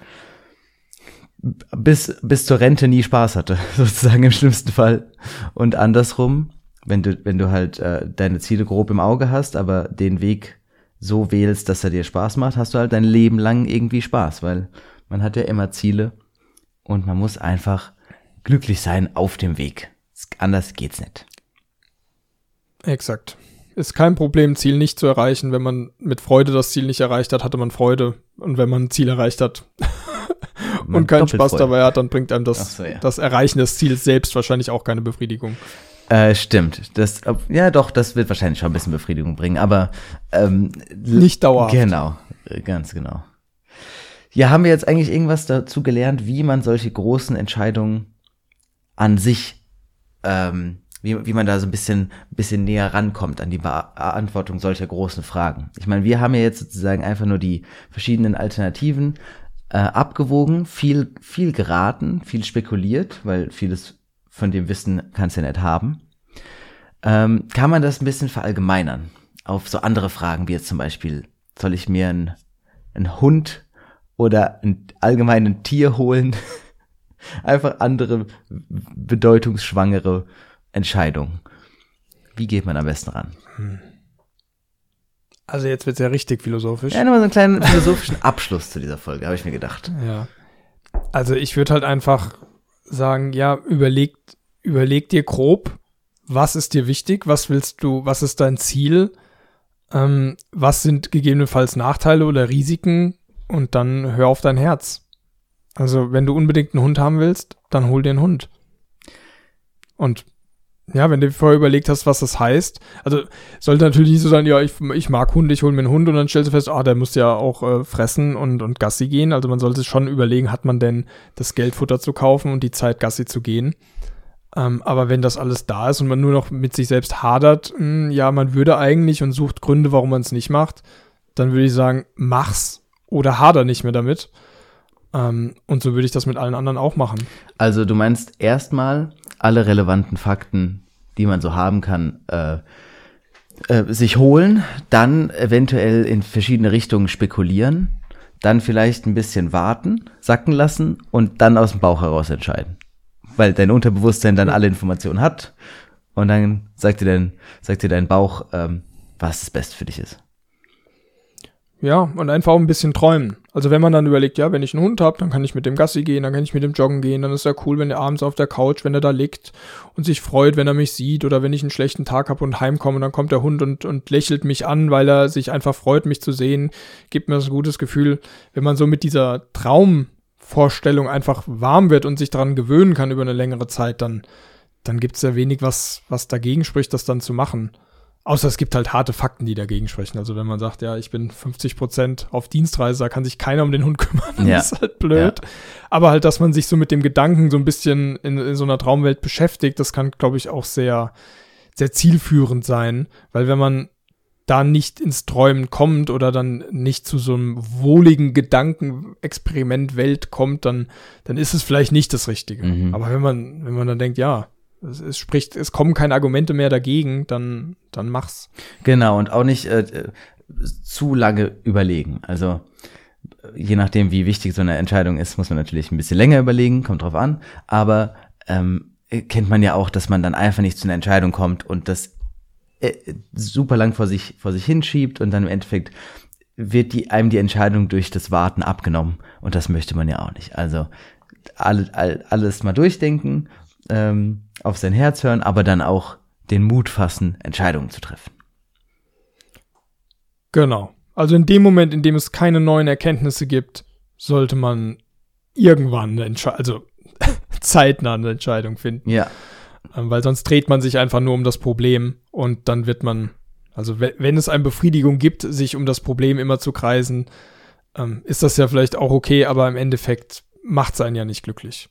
bis, bis zur Rente nie Spaß hatte, sozusagen im schlimmsten Fall. Und andersrum, wenn du, wenn du halt äh, deine Ziele grob im Auge hast, aber den Weg so wählst, dass er dir Spaß macht, hast du halt dein Leben lang irgendwie Spaß, weil man hat ja immer Ziele und man muss einfach glücklich sein auf dem Weg. Anders geht's nicht. Exakt. Ist kein Problem, Ziel nicht zu erreichen. Wenn man mit Freude das Ziel nicht erreicht hat, hatte man Freude. Und wenn man ein Ziel erreicht hat und keinen Spaß dabei hat, dann bringt einem das, so, ja. das Erreichen des Ziels selbst wahrscheinlich auch keine Befriedigung. Äh, stimmt. Das, ja, doch, das wird wahrscheinlich schon ein bisschen Befriedigung bringen, aber ähm, Nicht dauerhaft. Genau, äh, ganz genau. Ja, haben wir jetzt eigentlich irgendwas dazu gelernt, wie man solche großen Entscheidungen an sich, ähm, wie, wie man da so ein bisschen, bisschen näher rankommt an die Be Beantwortung solcher großen Fragen? Ich meine, wir haben ja jetzt sozusagen einfach nur die verschiedenen Alternativen äh, abgewogen, viel, viel geraten, viel spekuliert, weil vieles von dem Wissen kannst du ja nicht haben. Ähm, kann man das ein bisschen verallgemeinern auf so andere Fragen, wie jetzt zum Beispiel, soll ich mir einen, einen Hund oder ein allgemeinen Tier holen? Einfach andere bedeutungsschwangere Entscheidungen. Wie geht man am besten ran? Also jetzt wird's ja richtig philosophisch. Ja, nur mal so einen kleinen philosophischen Abschluss zu dieser Folge, habe ich mir gedacht. Ja. Also ich würde halt einfach sagen, ja, überleg, überleg dir grob, was ist dir wichtig, was willst du, was ist dein Ziel, ähm, was sind gegebenenfalls Nachteile oder Risiken und dann hör auf dein Herz. Also wenn du unbedingt einen Hund haben willst, dann hol dir einen Hund. Und ja, wenn du vorher überlegt hast, was das heißt, also sollte natürlich nicht so sein, ja, ich, ich mag Hunde, ich hole mir einen Hund und dann stellst du fest, ah, der muss ja auch äh, fressen und, und Gassi gehen. Also man sollte schon überlegen, hat man denn das Geld, Futter zu kaufen und die Zeit, Gassi zu gehen. Ähm, aber wenn das alles da ist und man nur noch mit sich selbst hadert, mh, ja, man würde eigentlich und sucht Gründe, warum man es nicht macht, dann würde ich sagen, mach's oder hader nicht mehr damit. Ähm, und so würde ich das mit allen anderen auch machen. Also du meinst erstmal alle relevanten Fakten, die man so haben kann, äh, äh, sich holen, dann eventuell in verschiedene Richtungen spekulieren, dann vielleicht ein bisschen warten, sacken lassen und dann aus dem Bauch heraus entscheiden. Weil dein Unterbewusstsein dann alle Informationen hat und dann sagt dir dein, sagt dir dein Bauch, ähm, was das Beste für dich ist. Ja, und einfach auch ein bisschen träumen. Also wenn man dann überlegt, ja, wenn ich einen Hund habe, dann kann ich mit dem Gassi gehen, dann kann ich mit dem Joggen gehen, dann ist ja cool, wenn er abends auf der Couch, wenn er da liegt und sich freut, wenn er mich sieht oder wenn ich einen schlechten Tag habe und heimkomme, dann kommt der Hund und, und lächelt mich an, weil er sich einfach freut, mich zu sehen, gibt mir das ein gutes Gefühl, wenn man so mit dieser Traumvorstellung einfach warm wird und sich daran gewöhnen kann über eine längere Zeit, dann, dann gibt's ja wenig, was, was dagegen spricht, das dann zu machen. Außer es gibt halt harte Fakten, die dagegen sprechen. Also wenn man sagt, ja, ich bin 50 Prozent auf Dienstreise, da kann sich keiner um den Hund kümmern. Ja. Ist halt blöd. Aber halt, dass man sich so mit dem Gedanken so ein bisschen in, in so einer Traumwelt beschäftigt, das kann, glaube ich, auch sehr, sehr zielführend sein. Weil wenn man da nicht ins Träumen kommt oder dann nicht zu so einem wohligen Gedankenexperiment Welt kommt, dann, dann ist es vielleicht nicht das Richtige. Mhm. Aber wenn man, wenn man dann denkt, ja, es, es, spricht, es kommen keine Argumente mehr dagegen, dann, dann mach's. Genau, und auch nicht äh, zu lange überlegen. Also je nachdem, wie wichtig so eine Entscheidung ist, muss man natürlich ein bisschen länger überlegen, kommt drauf an. Aber ähm, kennt man ja auch, dass man dann einfach nicht zu einer Entscheidung kommt und das äh, super lang vor sich, vor sich hinschiebt und dann im Endeffekt wird die, einem die Entscheidung durch das Warten abgenommen. Und das möchte man ja auch nicht. Also alle, all, alles mal durchdenken, ähm, auf sein Herz hören, aber dann auch den Mut fassen, Entscheidungen zu treffen. Genau. Also in dem Moment, in dem es keine neuen Erkenntnisse gibt, sollte man irgendwann eine Entscheidung, also zeitnah eine Entscheidung finden. Ja. Ähm, weil sonst dreht man sich einfach nur um das Problem und dann wird man, also wenn es eine Befriedigung gibt, sich um das Problem immer zu kreisen, ähm, ist das ja vielleicht auch okay, aber im Endeffekt macht es einen ja nicht glücklich.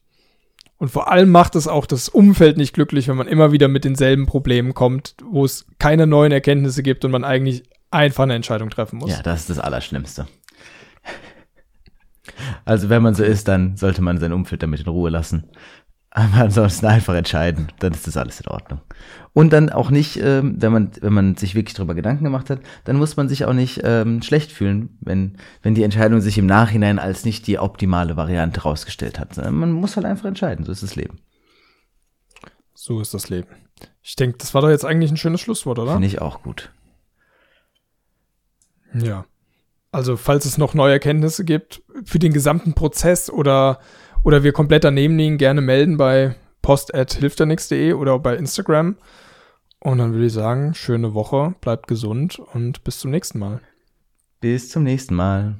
Und vor allem macht es auch das Umfeld nicht glücklich, wenn man immer wieder mit denselben Problemen kommt, wo es keine neuen Erkenntnisse gibt und man eigentlich einfach eine Entscheidung treffen muss. Ja, das ist das Allerschlimmste. Also wenn man so ist, dann sollte man sein Umfeld damit in Ruhe lassen. Aber ansonsten einfach entscheiden, dann ist das alles in Ordnung. Und dann auch nicht, ähm, wenn man wenn man sich wirklich darüber Gedanken gemacht hat, dann muss man sich auch nicht ähm, schlecht fühlen, wenn wenn die Entscheidung sich im Nachhinein als nicht die optimale Variante rausgestellt hat. Man muss halt einfach entscheiden, so ist das Leben. So ist das Leben. Ich denke, das war doch jetzt eigentlich ein schönes Schlusswort, oder? Finde ich auch gut. Ja. Also, falls es noch neue Erkenntnisse gibt für den gesamten Prozess oder oder wir komplett daneben liegen, gerne melden bei post.hilfternix.de oder bei Instagram. Und dann würde ich sagen, schöne Woche, bleibt gesund und bis zum nächsten Mal. Bis zum nächsten Mal.